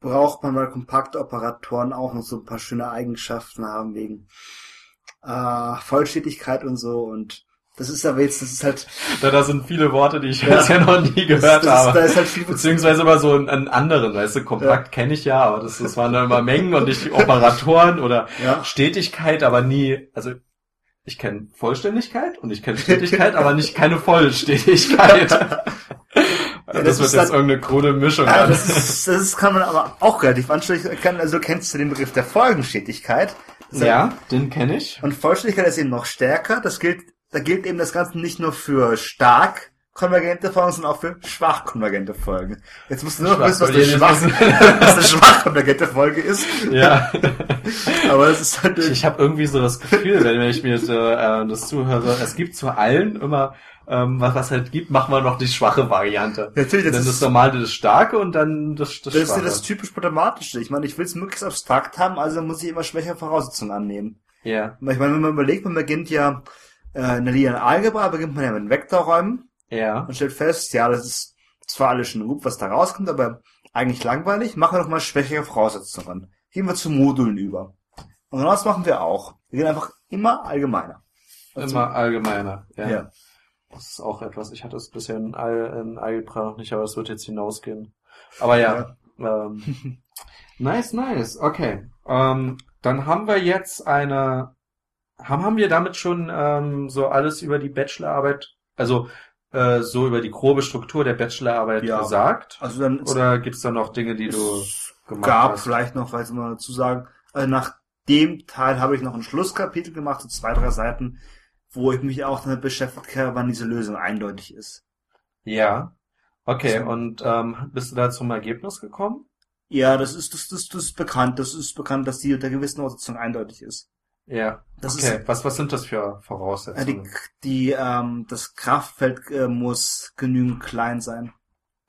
braucht man, weil kompakte Operatoren auch noch so ein paar schöne Eigenschaften haben wegen äh, Vollständigkeit und so. Und das ist aber jetzt, das ist halt, da, da sind viele Worte, die ich Ja. bisher noch nie das, gehört das, habe. da ist halt viel Beziehungsweise immer so einen, einen anderen, weißt du, kompakt kenne ich ja, aber das, das waren dann immer Mengen und nicht Operatoren oder ja, Stetigkeit, aber nie, also ich kenne Vollständigkeit und ich kenne Stetigkeit, aber nicht keine Vollstetigkeit. (laughs) das, das wird ist jetzt dann- irgendeine krude Mischung. ja das, ist, das kann man aber auch relativ anständig erkennen. Also du kennst du den Begriff der Folgenstetigkeit. Das ja, den kenne ich. Und Vollständigkeit ist eben noch stärker. Das gilt, da gilt eben das Ganze nicht nur für stark konvergente Folgen, sondern auch für schwach konvergente Folgen. Jetzt musst du nur noch wissen, was eine Schwach- (laughs) was eine schwach konvergente Folge ist. Ja. (laughs) Aber das ist halt, Ich, ich habe irgendwie so das Gefühl, wenn ich mir so, äh, das zuhöre, es gibt zu allen immer, ähm, was was halt gibt, machen wir noch die schwache Variante. natürlich, dann das das ist, normale, das starke und dann das, das das ist ja schwache. das typisch Problematische. Ich meine, ich will es möglichst abstrakt haben, also muss ich immer schwächere Voraussetzungen annehmen. ja, Ich meine, wenn man überlegt, man beginnt ja, äh, in der linearen Algebra beginnt man ja mit Vektorräumen. ja, und stellt fest, ja, das ist zwar alles schon gut, was da rauskommt, aber eigentlich langweilig. Machen wir doch mal schwächere Voraussetzungen. Gehen wir zu Modulen über. Und genau das machen wir auch. Wir gehen einfach immer allgemeiner. immer allgemeiner. Ja. Ja. Das ist auch etwas, ich hatte es bisher in, Al in Algebra noch nicht, aber es wird jetzt hinausgehen. Aber ja, ähm, (laughs) nice, nice, okay. Ähm, dann haben wir jetzt eine, haben, haben wir damit schon ähm, so alles über die Bachelorarbeit, also äh, so über die grobe Struktur der Bachelorarbeit Ja. gesagt? Also dann Oder gibt's da noch Dinge, die du gemacht gab hast? vielleicht noch, weiß ich mal dazu sagen, also nach dem Teil habe ich noch ein Schlusskapitel gemacht, so zwei, drei Seiten, wo ich mich auch damit beschäftigt habe, wann diese Lösung eindeutig ist. Ja. Okay, So. und ähm, bist du da zum Ergebnis gekommen? Ja, das ist, das, das, das ist bekannt. Das ist bekannt, dass die unter gewissen Voraussetzungen eindeutig ist. Ja. Das okay, ist, was, was sind das für äh, die, Voraussetzungen? die, ähm, das Kraftfeld äh, muss genügend klein sein.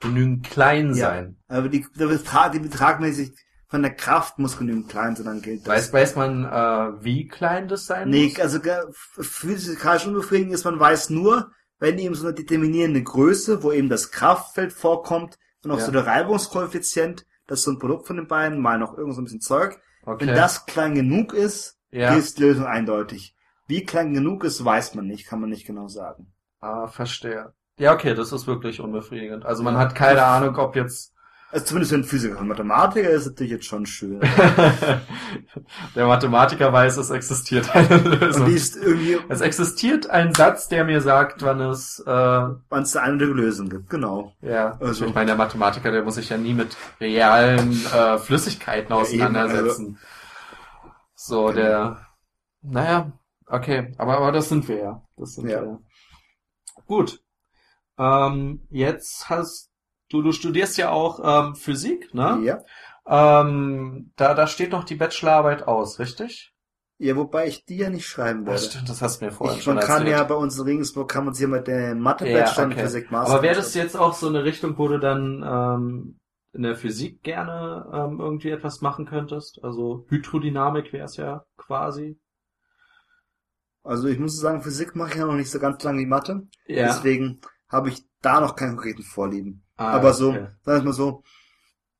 Genügend klein Ja. sein. Aber die, der Betrag, die betragmäßig von der Kraft muss genügend klein sein, dann gilt das. Weiß, weiß man, äh, wie klein das sein Nee, muss? also ge- physikalisch unbefriedigend ist, man weiß nur, wenn eben so eine determinierende Größe, wo eben das Kraftfeld vorkommt und auch Ja. so der Reibungskoeffizient, das ist so ein Produkt von den beiden, mal noch irgend so ein bisschen Zeug. Okay. Wenn das klein genug ist, ja. ist die Lösung eindeutig. Wie klein genug ist, weiß man nicht, kann man nicht genau sagen. Ah, verstehe. Ja, okay, das ist wirklich unbefriedigend. Also man hat keine Ahnung, ob jetzt Also zumindest für einen Physiker und Mathematiker ist es natürlich jetzt schon schön. (laughs) der Mathematiker weiß, es existiert eine Und Lösung. die ist irgendwie, Es existiert ein Satz, der mir sagt, wann es, äh, wann es eine andere Lösung gibt, genau. ja, Also- ich meine, der Mathematiker, der muss sich ja nie mit realen äh, Flüssigkeiten Ja, eben, also- auseinandersetzen. So, Genau. der, naja, okay, aber, aber das sind wir ja. Das sind Ja. wir ja. Gut. Ähm, jetzt hast du, du studierst ja auch ähm, Physik, ne? Ja. Ähm, da, da steht noch die Bachelorarbeit aus, richtig? Ja, wobei ich die ja nicht schreiben Ach, werde. stimmt, das hast du mir vorhin Ich, schon man kann ja bei uns in Regensburg kann man sich ja mit der mathe Ja, okay. Physik Master. Aber wäre das jetzt auch so eine Richtung, wo du dann ähm, in der Physik gerne ähm, irgendwie etwas machen könntest? Also Hydrodynamik wäre es ja quasi. Also ich muss sagen, Physik mache ich ja noch nicht so ganz lange wie Mathe. Ja. Deswegen habe ich da noch keine konkreten Vorlieben. Ah, Aber so, okay. sagen wir mal so,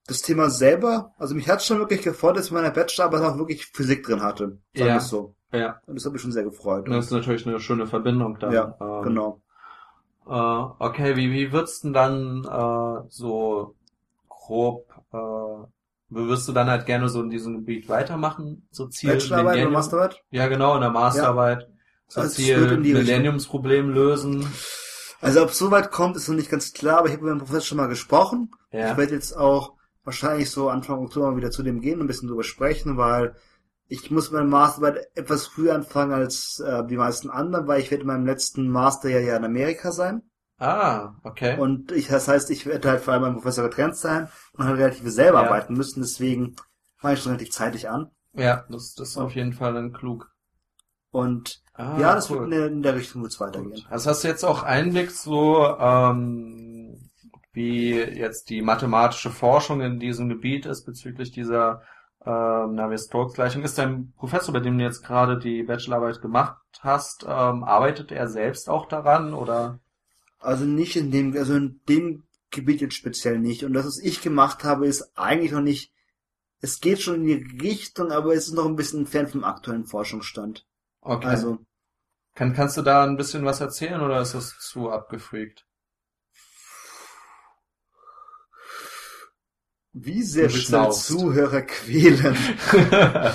das Thema selber, also mich hat schon wirklich gefreut, dass ich in meiner Bachelorarbeit auch wirklich Physik drin hatte. Sagen Ja. so. Ja, Und das hat mich schon sehr gefreut. das ist natürlich eine schöne Verbindung dann. Ja, ähm, genau. Äh, okay, wie, wie wird's denn dann äh, so grob, äh, wirst du dann halt gerne so in diesem Gebiet weitermachen? So Ziel Bachelorarbeit oder Masterarbeit? Ja, genau, in der Masterarbeit. So Also Ziel. Millenniumsproblem lösen. Also ob es so weit kommt, ist noch nicht ganz klar, aber ich habe mit dem Professor schon mal gesprochen. Ja. Ich werde jetzt auch wahrscheinlich so Anfang Oktober wieder zu dem gehen und ein bisschen drüber sprechen, weil ich muss meine Masterarbeit etwas früher anfangen als äh, die meisten anderen, weil ich werde in meinem letzten Masterjahr ja in Amerika sein. Ah, okay. Und ich, das heißt, ich werde halt vor allem meinem Professor getrennt sein und halt relativ selber Ja. arbeiten müssen, deswegen fange ich schon relativ zeitig an. ja, das, das ist auf jeden Fall dann klug. Und Ah, ja, das cool. wird in der, in der Richtung wird's weitergehen. Gut. Also hast du jetzt auch Einblick so, ähm, wie jetzt die mathematische Forschung in diesem Gebiet ist bezüglich dieser ähm, Navier-Stokes-Gleichung. Ist dein Professor, bei dem du jetzt gerade die Bachelorarbeit gemacht hast, ähm, arbeitet er selbst auch daran oder? Also nicht in dem, also in dem Gebiet jetzt speziell nicht. Und das, was ich gemacht habe, ist eigentlich noch nicht, es geht schon in die Richtung, aber es ist noch ein bisschen entfernt vom aktuellen Forschungsstand. Okay. Also, Kann, kannst du da ein bisschen was erzählen oder ist das zu abgefreakt? wie sehr willst du schnaufst. Zuhörer quälen? (laughs)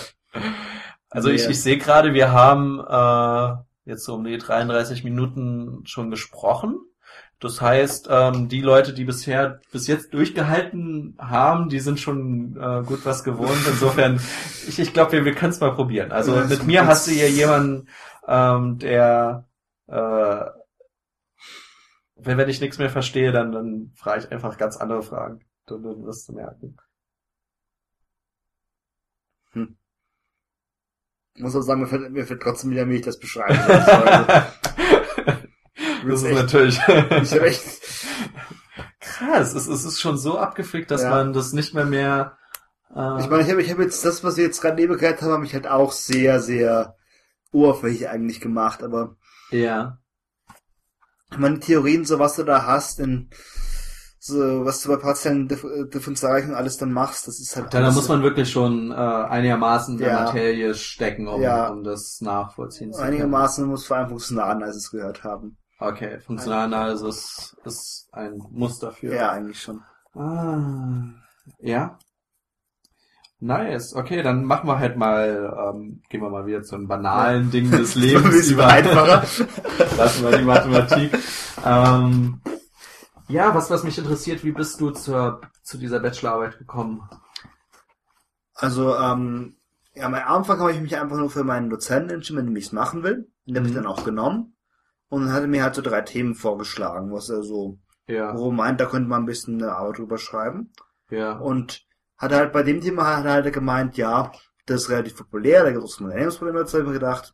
also ich, Nee. ich sehe gerade, wir haben äh, jetzt so um die 33 Minuten schon gesprochen. Das heißt, ähm, die Leute, die bisher bis jetzt durchgehalten haben, die sind schon äh, gut was gewohnt. Insofern, ich, ich glaube, wir, wir können es mal probieren. Also Ja, mit mir hast du hier jemanden, ähm, der äh, wenn, wenn ich nichts mehr verstehe, dann, dann frage ich einfach ganz andere Fragen. Dann, dann wirst du merken. Ich muss auch sagen, mir fällt, mir fällt trotzdem wieder, wie ich das beschreiben (laughs) soll. Das ist natürlich ich hab (laughs) echt, krass. Es, es ist schon so abgefickt, dass Ja. man das nicht mehr mehr. Äh, ich meine, ich habe ich hab jetzt das, was wir jetzt gerade eben gehört haben, habe ich halt auch sehr, sehr oberflächlich eigentlich gemacht, aber ja, ich meine, Theorien, so was du da hast, in so was du bei partiellen Dif Differentialrechnungen alles dann machst, das ist halt da, da muss man wirklich schon äh, einigermaßen in der Ja. Materie stecken, um, Ja. um das nachvollziehen zu können. einigermaßen muss vor allem funktional als es gehört haben. Okay, Funktionalanalyse ist, ist ein Muss dafür. Ja, eigentlich schon. Ah, ja. Nice, okay, dann machen wir halt mal, ähm, gehen wir mal wieder zu einem banalen Ding (laughs) des Ein Lebens über. einfacher. (laughs) Lassen wir die Mathematik. ähm, ja, was, was mich interessiert, wie bist du zur, zu dieser Bachelorarbeit gekommen? Also, ähm, ja, am Anfang habe ich mich einfach nur für meinen Dozenten entschieden, wenn ich es machen will. Den habe ich Mhm. dann auch genommen. Und dann hat er mir halt so drei Themen vorgeschlagen, was er so, Ja, wo er meint, da könnte man ein bisschen eine Arbeit drüber schreiben. ja. Und hat halt bei dem Thema hat halt gemeint, ja, das ist relativ populär, da gibt es Millenniumsprobleme dazu, hab ich mir gedacht,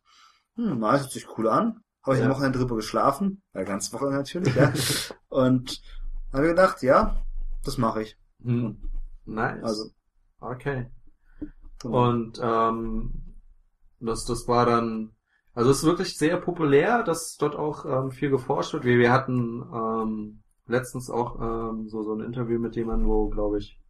hm, na, das hört sich cool an. Habe ich Ja. eine Woche drüber geschlafen, ja, ganz Woche natürlich, ja. (laughs) Und habe ich gedacht, ja, das mache ich. Hm. Nice. Also, okay. genau. Und ähm, das, das war dann, also es ist wirklich sehr populär, dass dort auch ähm, viel geforscht wird. Wir, wir hatten ähm, letztens auch ähm, so, so ein Interview mit jemandem, wo, glaube ich,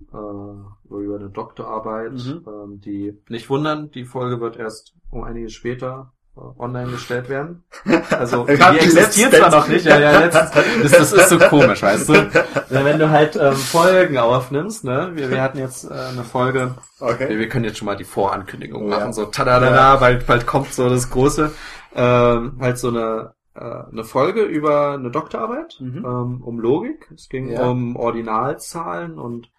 äh, wo über eine Doktorarbeit, Mhm. ähm, die nicht wundern, die Folge wird erst um einiges später online gestellt werden. Also (laughs) die existiert zwar noch nicht, ja, ja, letztens, (laughs) das, das ist so komisch, weißt du? (laughs) Ja, Wenn du halt ähm, Folgen aufnimmst, ne? Wir, wir hatten jetzt äh, eine Folge, Okay. wir, wir können jetzt schon mal die Vorankündigung Ja. machen, so tadadada, bald, bald kommt so das große, ähm, halt so eine, äh, eine Folge über eine Doktorarbeit, Mhm. ähm, um Logik. Es ging Ja. um Ordinalzahlen und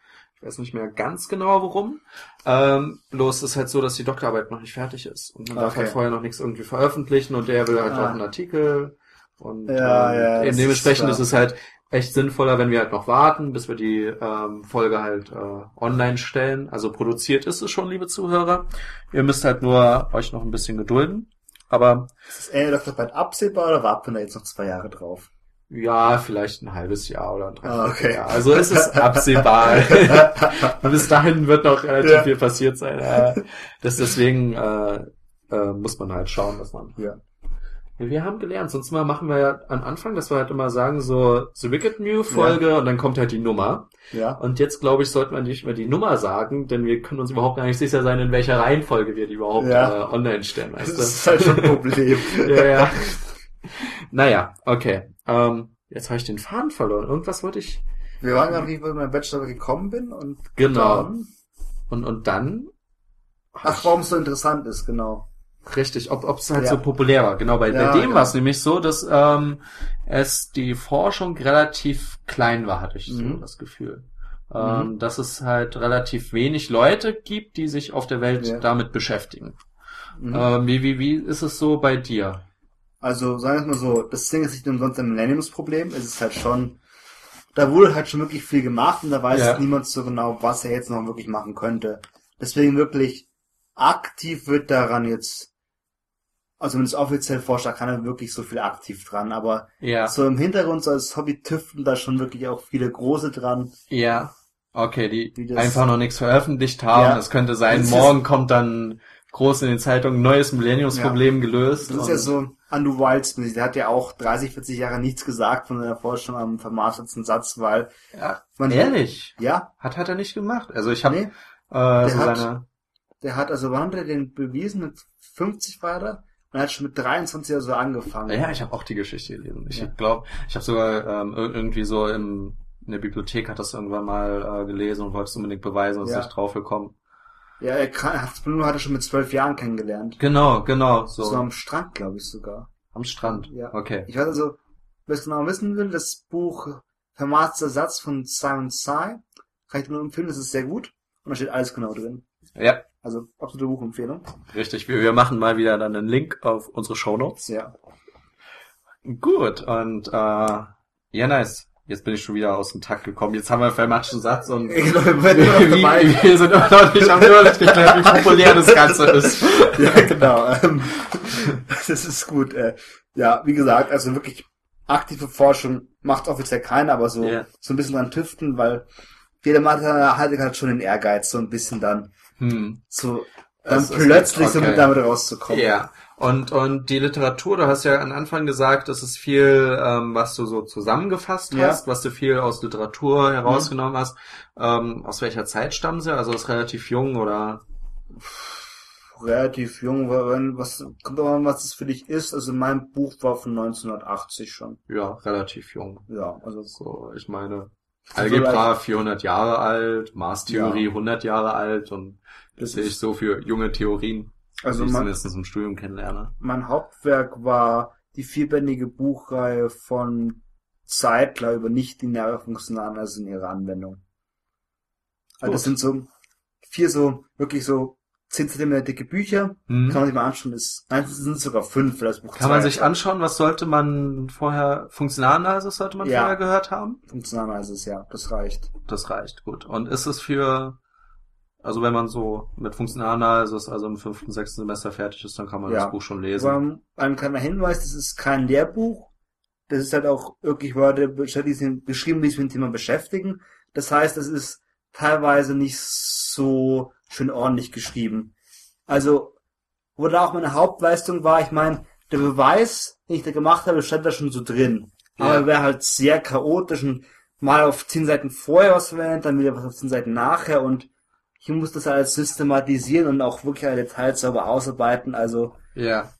ich weiß nicht mehr ganz genau worum. Ähm, bloß ist halt so, dass die Doktorarbeit noch nicht fertig ist und man darf Okay. halt vorher noch nichts irgendwie veröffentlichen und der will halt Ah. auch einen Artikel und Ja, ähm, ja, eben dementsprechend ist ist es halt echt sinnvoller, wenn wir halt noch warten, bis wir die ähm, Folge halt äh, online stellen. Also produziert ist es schon, liebe Zuhörer. Ihr müsst halt nur euch noch ein bisschen gedulden. Aber Ist das Ende der Doktorarbeit absehbar oder warten wir da jetzt noch zwei Jahre drauf? Ja, vielleicht ein halbes Jahr oder ein Ah, Dreivierteljahr. okay. Jahr. Also es ist absehbar. (laughs) Bis dahin wird noch relativ Ja. viel passiert sein. Äh, das deswegen äh, äh, muss man halt schauen, dass man Ja. Ja, wir haben gelernt, sonst mal machen wir ja am Anfang, dass wir halt immer sagen, so The Wicked New Folge und dann kommt halt die Nummer. Ja. Und jetzt, glaube ich, sollten wir nicht mehr die Nummer sagen, denn wir können uns überhaupt gar nicht sicher sein, in welcher Reihenfolge wir die überhaupt Ja. äh, online stellen, Das weißt ist halt schon ein Problem. du? (laughs) ja, ja. Naja, okay. Ähm, jetzt habe ich den Faden verloren. Irgendwas wollte ich. Wir waren gerade, wie ich bei meinem Bachelor gekommen bin und Genau. dann, Und, und dann ach, warum es so interessant ist, genau. Richtig, ob ob es halt Ja. so populär war. Genau, bei, Ja, bei dem genau. war es nämlich so, dass ähm, es die Forschung relativ klein war, hatte ich so Mhm. das Gefühl. Ähm, Dass es halt relativ wenig Leute gibt, die sich auf der Welt Ja. damit beschäftigen. Mhm. Ähm, wie, wie, wie ist es so bei dir? Also sagen wir es mal so, das Ding ist nicht umsonst ein Millenniumsproblem. Es ist halt schon, da wurde halt schon wirklich viel gemacht und da weiß Ja. niemand so genau, was er jetzt noch wirklich machen könnte. Deswegen wirklich aktiv wird daran jetzt, also wenn es offiziell forscht, da kann er wirklich so viel aktiv dran, aber Ja. so im Hintergrund so als Hobby tüften da schon wirklich auch viele große dran. Ja. Okay, die das- einfach noch nichts veröffentlicht haben. Ja. Es könnte sein, morgen kommt dann groß in den Zeitungen neues Millenniumsproblem gelöst. Das ist ja so Andrew Wildsmith, der hat ja auch 30, 40 Jahre nichts gesagt von seiner Forschung am vermarkteten Satz, weil ja, man ehrlich. ja, Hat, hat er nicht gemacht. Also ich habe nee, äh, so hat- seine Der hat, also wann hat er den bewiesen? Mit 50 war er? Und er hat schon mit 23 oder so angefangen. Ja, ich habe auch die Geschichte gelesen. Ich Ja. glaube, ich habe sogar ähm, ir- irgendwie so im, in der Bibliothek hat das irgendwann mal äh, gelesen und wollte es unbedingt beweisen und ist Ja. nicht drauf gekommen. Ja, er kann, hat Bruno hat er schon mit 12 Jahren kennengelernt. Genau, genau, so, So am Strand, glaube ich sogar. am Strand. Ja. Okay. Ich weiß also, wer es genau wissen will, das Buch Vermaßter Satz von Simon kann ich nur empfehlen, das ist sehr gut. Und da steht alles genau drin. Ja, Also, absolute Buchempfehlung. richtig. Wir, wir machen mal wieder dann einen Link auf unsere Shownotes. Ja. Gut, und äh, ja, nice. Jetzt bin ich schon wieder aus dem Takt gekommen. Jetzt haben wir Vermatschen Satz und (laughs) Genau, wir sind immer noch nicht, haben immer noch nicht geklärt, wie populär das Ganze ist. (laughs) ja, genau. Ähm, (laughs) das ist gut. Äh, ja, wie gesagt, also wirklich aktive Forschung macht offiziell keiner, aber so, Ja. so ein bisschen dran tüften, weil jeder Mathe hat halt schon den Ehrgeiz, so ein bisschen dann Hm. so dann ist plötzlich so okay. mit damit rauszukommen. Ja. Und, und die Literatur, du hast ja am Anfang gesagt, das ist viel, ähm, was du so zusammengefasst Ja. hast, was du viel aus Literatur herausgenommen hast. Ähm, aus welcher Zeit stammen sie? Also ist relativ jung oder? Relativ jung, weil- was kommt auch an, was es für dich ist. Also mein Buch war von 1980 schon. Ja, relativ jung. Ja, also So, ich meine, Algebra 400 Jahre alt, Maßtheorie ja. 100 Jahre alt und das sehe ich so für junge Theorien, also die ich zumindest im Studium kennenlerne. Mein Hauptwerk war die vierbändige Buchreihe von Zeitler über nicht-lineare Funktionalanalyse in ihrer Anwendung. Also das sind so vier so, wirklich so 10 cm dicke Bücher. Mhm. Kann man sich mal anschauen. Ist, nein, es sind sogar fünf für das Buch. Kann man sich anschauen, was sollte man vorher, Funktionalanalysis sollte man ja. vorher gehört haben? Funktionalanalysis, ja, das reicht. Das reicht, gut. Und ist es für, also wenn man so mit Funktionalanalysis, also im fünften, sechsten Semester fertig ist, dann kann man ja. das Buch schon lesen. Aber ein kleiner Hinweis, das ist kein Lehrbuch. Das ist halt auch wirklich Wörter beschrieben, die sich mit dem Thema beschäftigen. Das heißt, es ist teilweise nicht so schön ordentlich geschrieben. Also, wo da auch meine Hauptleistung war, ich meine, der Beweis, den ich da gemacht habe, stand da schon so drin. Ja. Aber er wäre halt sehr chaotisch und mal auf zehn Seiten vorher was verwendet, dann wieder was auf zehn Seiten nachher und ich muss das alles systematisieren und auch wirklich alle Details sauber ausarbeiten, also. Ja.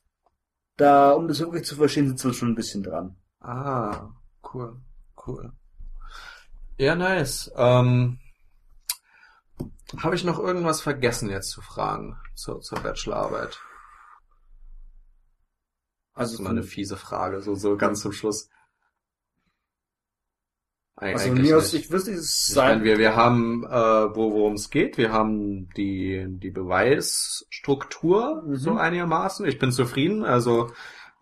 Da, um das wirklich zu verstehen, sind wir schon ein bisschen dran. Ah, cool, cool. Ja, nice. Ähm, habe ich noch irgendwas vergessen jetzt zu fragen zur, zur Bachelorarbeit? Also das ist mal eine fiese Frage, so, so ganz zum Schluss. Eig also mir aus, ich wüsste es ich meine, wir, wir haben, äh, wo, worum es geht, wir haben die, die Beweisstruktur mhm. so einigermaßen. Ich bin zufrieden, also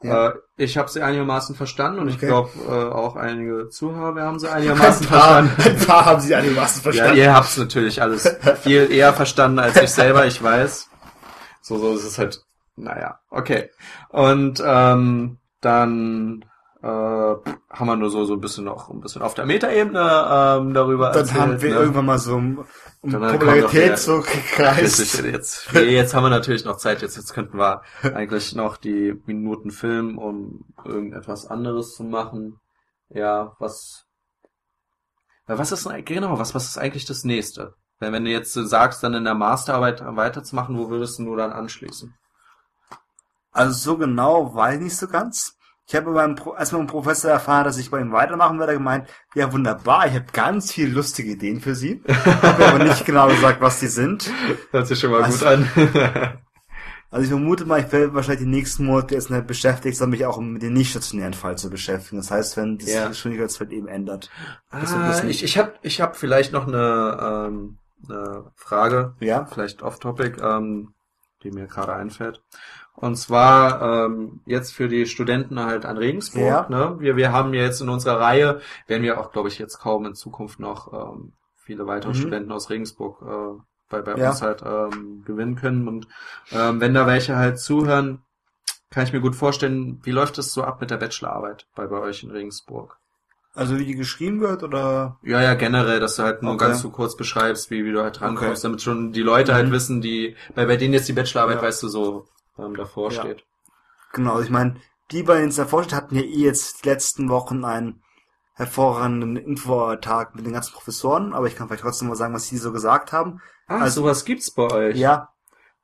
ja. Äh, ich habe sie einigermaßen verstanden und okay. ich glaube äh, auch einige Zuhörer haben sie einigermaßen ein paar, verstanden. Ein paar haben sie einigermaßen verstanden. Ja, ihr habt es natürlich alles viel eher verstanden als ich selber, ich weiß. So, so ist es halt, naja, okay. Und ähm, dann äh, haben wir nur so so ein bisschen noch ein bisschen auf der Metaebene ähm, darüber Dann erzählt, haben wir ne? irgendwann mal so um, um Popularität so gekreist. Jetzt, jetzt haben wir natürlich noch Zeit. Jetzt jetzt könnten wir eigentlich noch die Minuten filmen, um irgendetwas anderes zu machen. Ja, was was ist genau was was ist eigentlich das nächste? Wenn, wenn du jetzt sagst, dann in der Masterarbeit weiterzumachen, wo würdest du dann anschließen? Also so genau weiß ich nicht so ganz. Ich habe beim, als beim Professor erfahren, dass ich bei ihm weitermachen werde, gemeint, ja wunderbar, ich habe ganz viele lustige Ideen für Sie. habe aber nicht genau gesagt, was die sind. Hört sich schon mal also, gut an. (laughs) also ich vermute mal, ich werde wahrscheinlich die nächsten Monate jetzt nicht beschäftigt, sondern mich auch mit dem nicht stationären Fall zu beschäftigen. Das heißt, wenn das ja. Geschwindigkeitsfeld eben ändert. Ah, ich ich habe ich hab vielleicht noch eine, ähm, eine Frage, ja? vielleicht off-topic, ähm, die mir gerade einfällt. Und zwar ähm, jetzt für die Studenten halt an Regensburg. Ja. Ne? Wir, wir haben jetzt in unserer Reihe, werden wir auch, glaube ich, jetzt kaum in Zukunft noch ähm, viele weitere mhm. Studenten aus Regensburg äh, bei, bei ja. uns halt ähm, gewinnen können. Und ähm, wenn da welche halt zuhören, kann ich mir gut vorstellen, wie läuft es so ab mit der Bachelorarbeit bei, bei euch in Regensburg? Also wie die geschrieben wird oder? Ja, ja, generell, dass du halt nur okay. ganz so kurz beschreibst, wie, wie du halt rankommst, okay. damit schon die Leute halt mhm. halt wissen, die, bei, bei denen jetzt die Bachelorarbeit, ja. weißt du, so ähm, davor ja. steht. Genau, also ich meine, die bei uns davor steht, hatten ja eh jetzt die letzten Wochen einen hervorragenden Infotag mit den ganzen Professoren, aber ich kann vielleicht trotzdem mal sagen, was sie so gesagt haben. Ah, also sowas gibt's bei euch. Ja.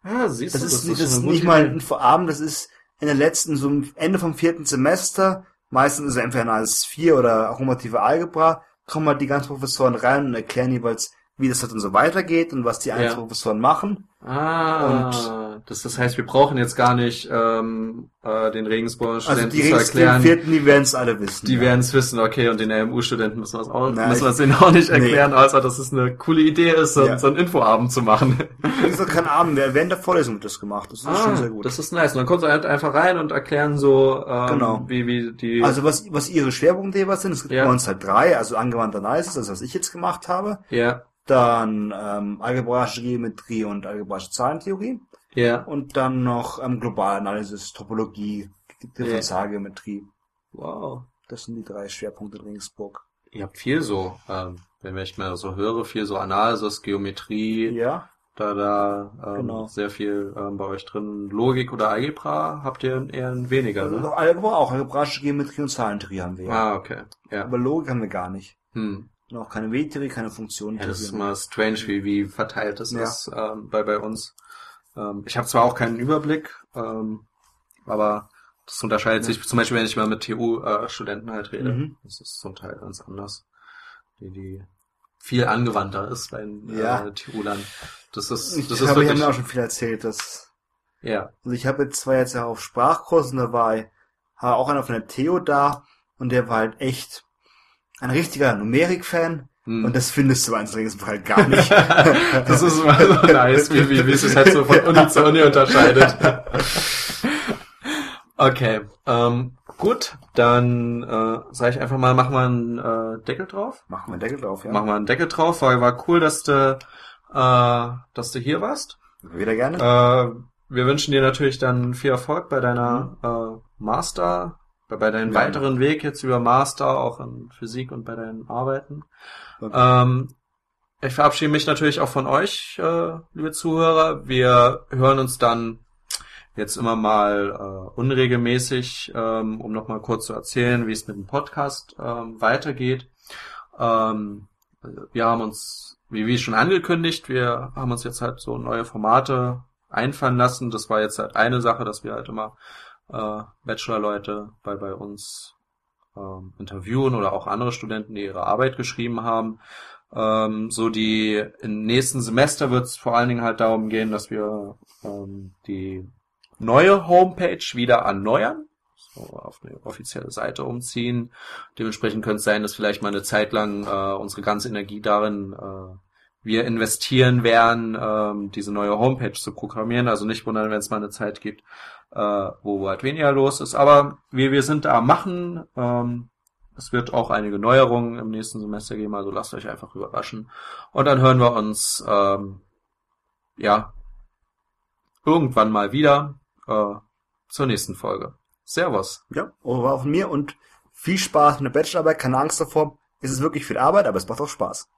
Ah, siehst das du, ist, das ist, das ist nicht mal ein Infoabend, das ist in der letzten, so Ende vom vierten Semester, meistens ist es entweder als vier oder aromative Algebra, kommen halt die ganzen Professoren rein und erklären jeweils, wie das halt dann so weitergeht und was die einzelnen ja. Professoren machen. Ah, und das, das heißt, wir brauchen jetzt gar nicht ähm, äh, den Regensburger Studenten also die zu erklären. Die Vierten, die werden es alle wissen. Die ja. werden es wissen, okay, und den RMU-Studenten müssen wir es auch, müssen wir es denen auch nicht erklären, nee. außer dass es eine coole Idee ist, so, ja. so einen Infoabend zu machen. Wie gesagt, kein Abend mehr, während der Vorlesung das gemacht. Das ist ah, schon sehr gut. Das ist nice. Und dann kommt halt einfach rein und erklären so, ähm, genau. wie, wie die. Also was, was ihre Schwerpunkte jeweils sind, es gibt ja. bei uns halt drei, also angewandter Analysis, also was ich jetzt gemacht habe. Ja dann ähm, algebraische Geometrie und algebraische Zahlentheorie. Ja. Und dann noch ähm, globale Analysis, Topologie, Differentialgeometrie. Wow. Das sind die drei Schwerpunkte in Regensburg. Ihr habt viel so, ähm, wenn ich mal so höre, viel so Analysis, Geometrie. Ja. Da, da ähm, genau. sehr viel ähm, bei euch drin. Logik oder Algebra habt ihr eher weniger, ne? Algebra auch, algebraische Geometrie und Zahlentheorie haben wir. Ah, okay. Ja. Aber Logik haben wir gar nicht. Hm. Noch keine W-Theorie, keine Funktion. Ja, das ist mal strange, wie, wie verteilt das ja. ist ähm, bei, bei uns. Ähm, ich habe zwar auch keinen Überblick, ähm, aber das unterscheidet ja. sich zum Beispiel, wenn ich mal mit TU-Studenten äh, halt rede. Mhm. Das ist zum Teil ganz anders. die, die viel angewandter ist bei den Ja. äh, Tirolern. Das ist, Ich das habe ist ich hab wirklich, mir auch schon viel erzählt, dass ja, Also ich habe jetzt zwar jetzt auf Sprachkursen dabei, war auch einer von der Theo da und der war halt echt ein richtiger Numerik-Fan Hm. und das findest du bei uns halt gar nicht. (laughs) das ist immer so nice, wie, wie, wie es sich halt so von Uni zu Uni unterscheidet. (laughs) okay, ähm, gut, dann äh, sage ich einfach mal, machen wir einen äh, Deckel drauf. Machen wir einen Deckel drauf, ja. Machen wir einen Deckel drauf, weil war cool, dass du, äh, dass du hier warst. Wieder gerne. Äh, wir wünschen dir natürlich dann viel Erfolg bei deiner äh, Master, bei, bei deinem Ja. weiteren Weg jetzt über Master, auch in Physik und bei deinen Arbeiten. Okay. Ähm, ich verabschiede mich natürlich auch von euch, äh, liebe Zuhörer. Wir hören uns dann jetzt immer mal äh, unregelmäßig, ähm, um nochmal kurz zu erzählen, wie es mit dem Podcast ähm, weitergeht. Ähm, wir haben uns, wie, wie schon angekündigt, wir haben uns jetzt halt so neue Formate einfallen lassen. Das war jetzt halt eine Sache, dass wir halt immer äh, Bachelor-Leute bei, bei uns ähm, interviewen oder auch andere Studenten, die ihre Arbeit geschrieben haben. Ähm, so die im nächsten Semester wird es vor allen Dingen halt darum gehen, dass wir ähm, die neue Homepage wieder erneuern, so auf eine offizielle Seite umziehen. Dementsprechend könnte es sein, dass vielleicht mal eine Zeit lang äh, unsere ganze Energie darin äh, wir investieren werden, ähm, diese neue Homepage zu programmieren. Also nicht wundern, wenn es mal eine Zeit gibt, äh, wo halt weniger los ist. Aber wir, wir sind da am Machen. Ähm, es wird auch einige Neuerungen im nächsten Semester geben, also lasst euch einfach überraschen. Und dann hören wir uns ähm, ja irgendwann mal wieder äh, zur nächsten Folge. Servus. Ja, war auch von mir und viel Spaß mit der Bachelorarbeit, keine Angst davor. Es ist wirklich viel Arbeit, aber es macht auch Spaß.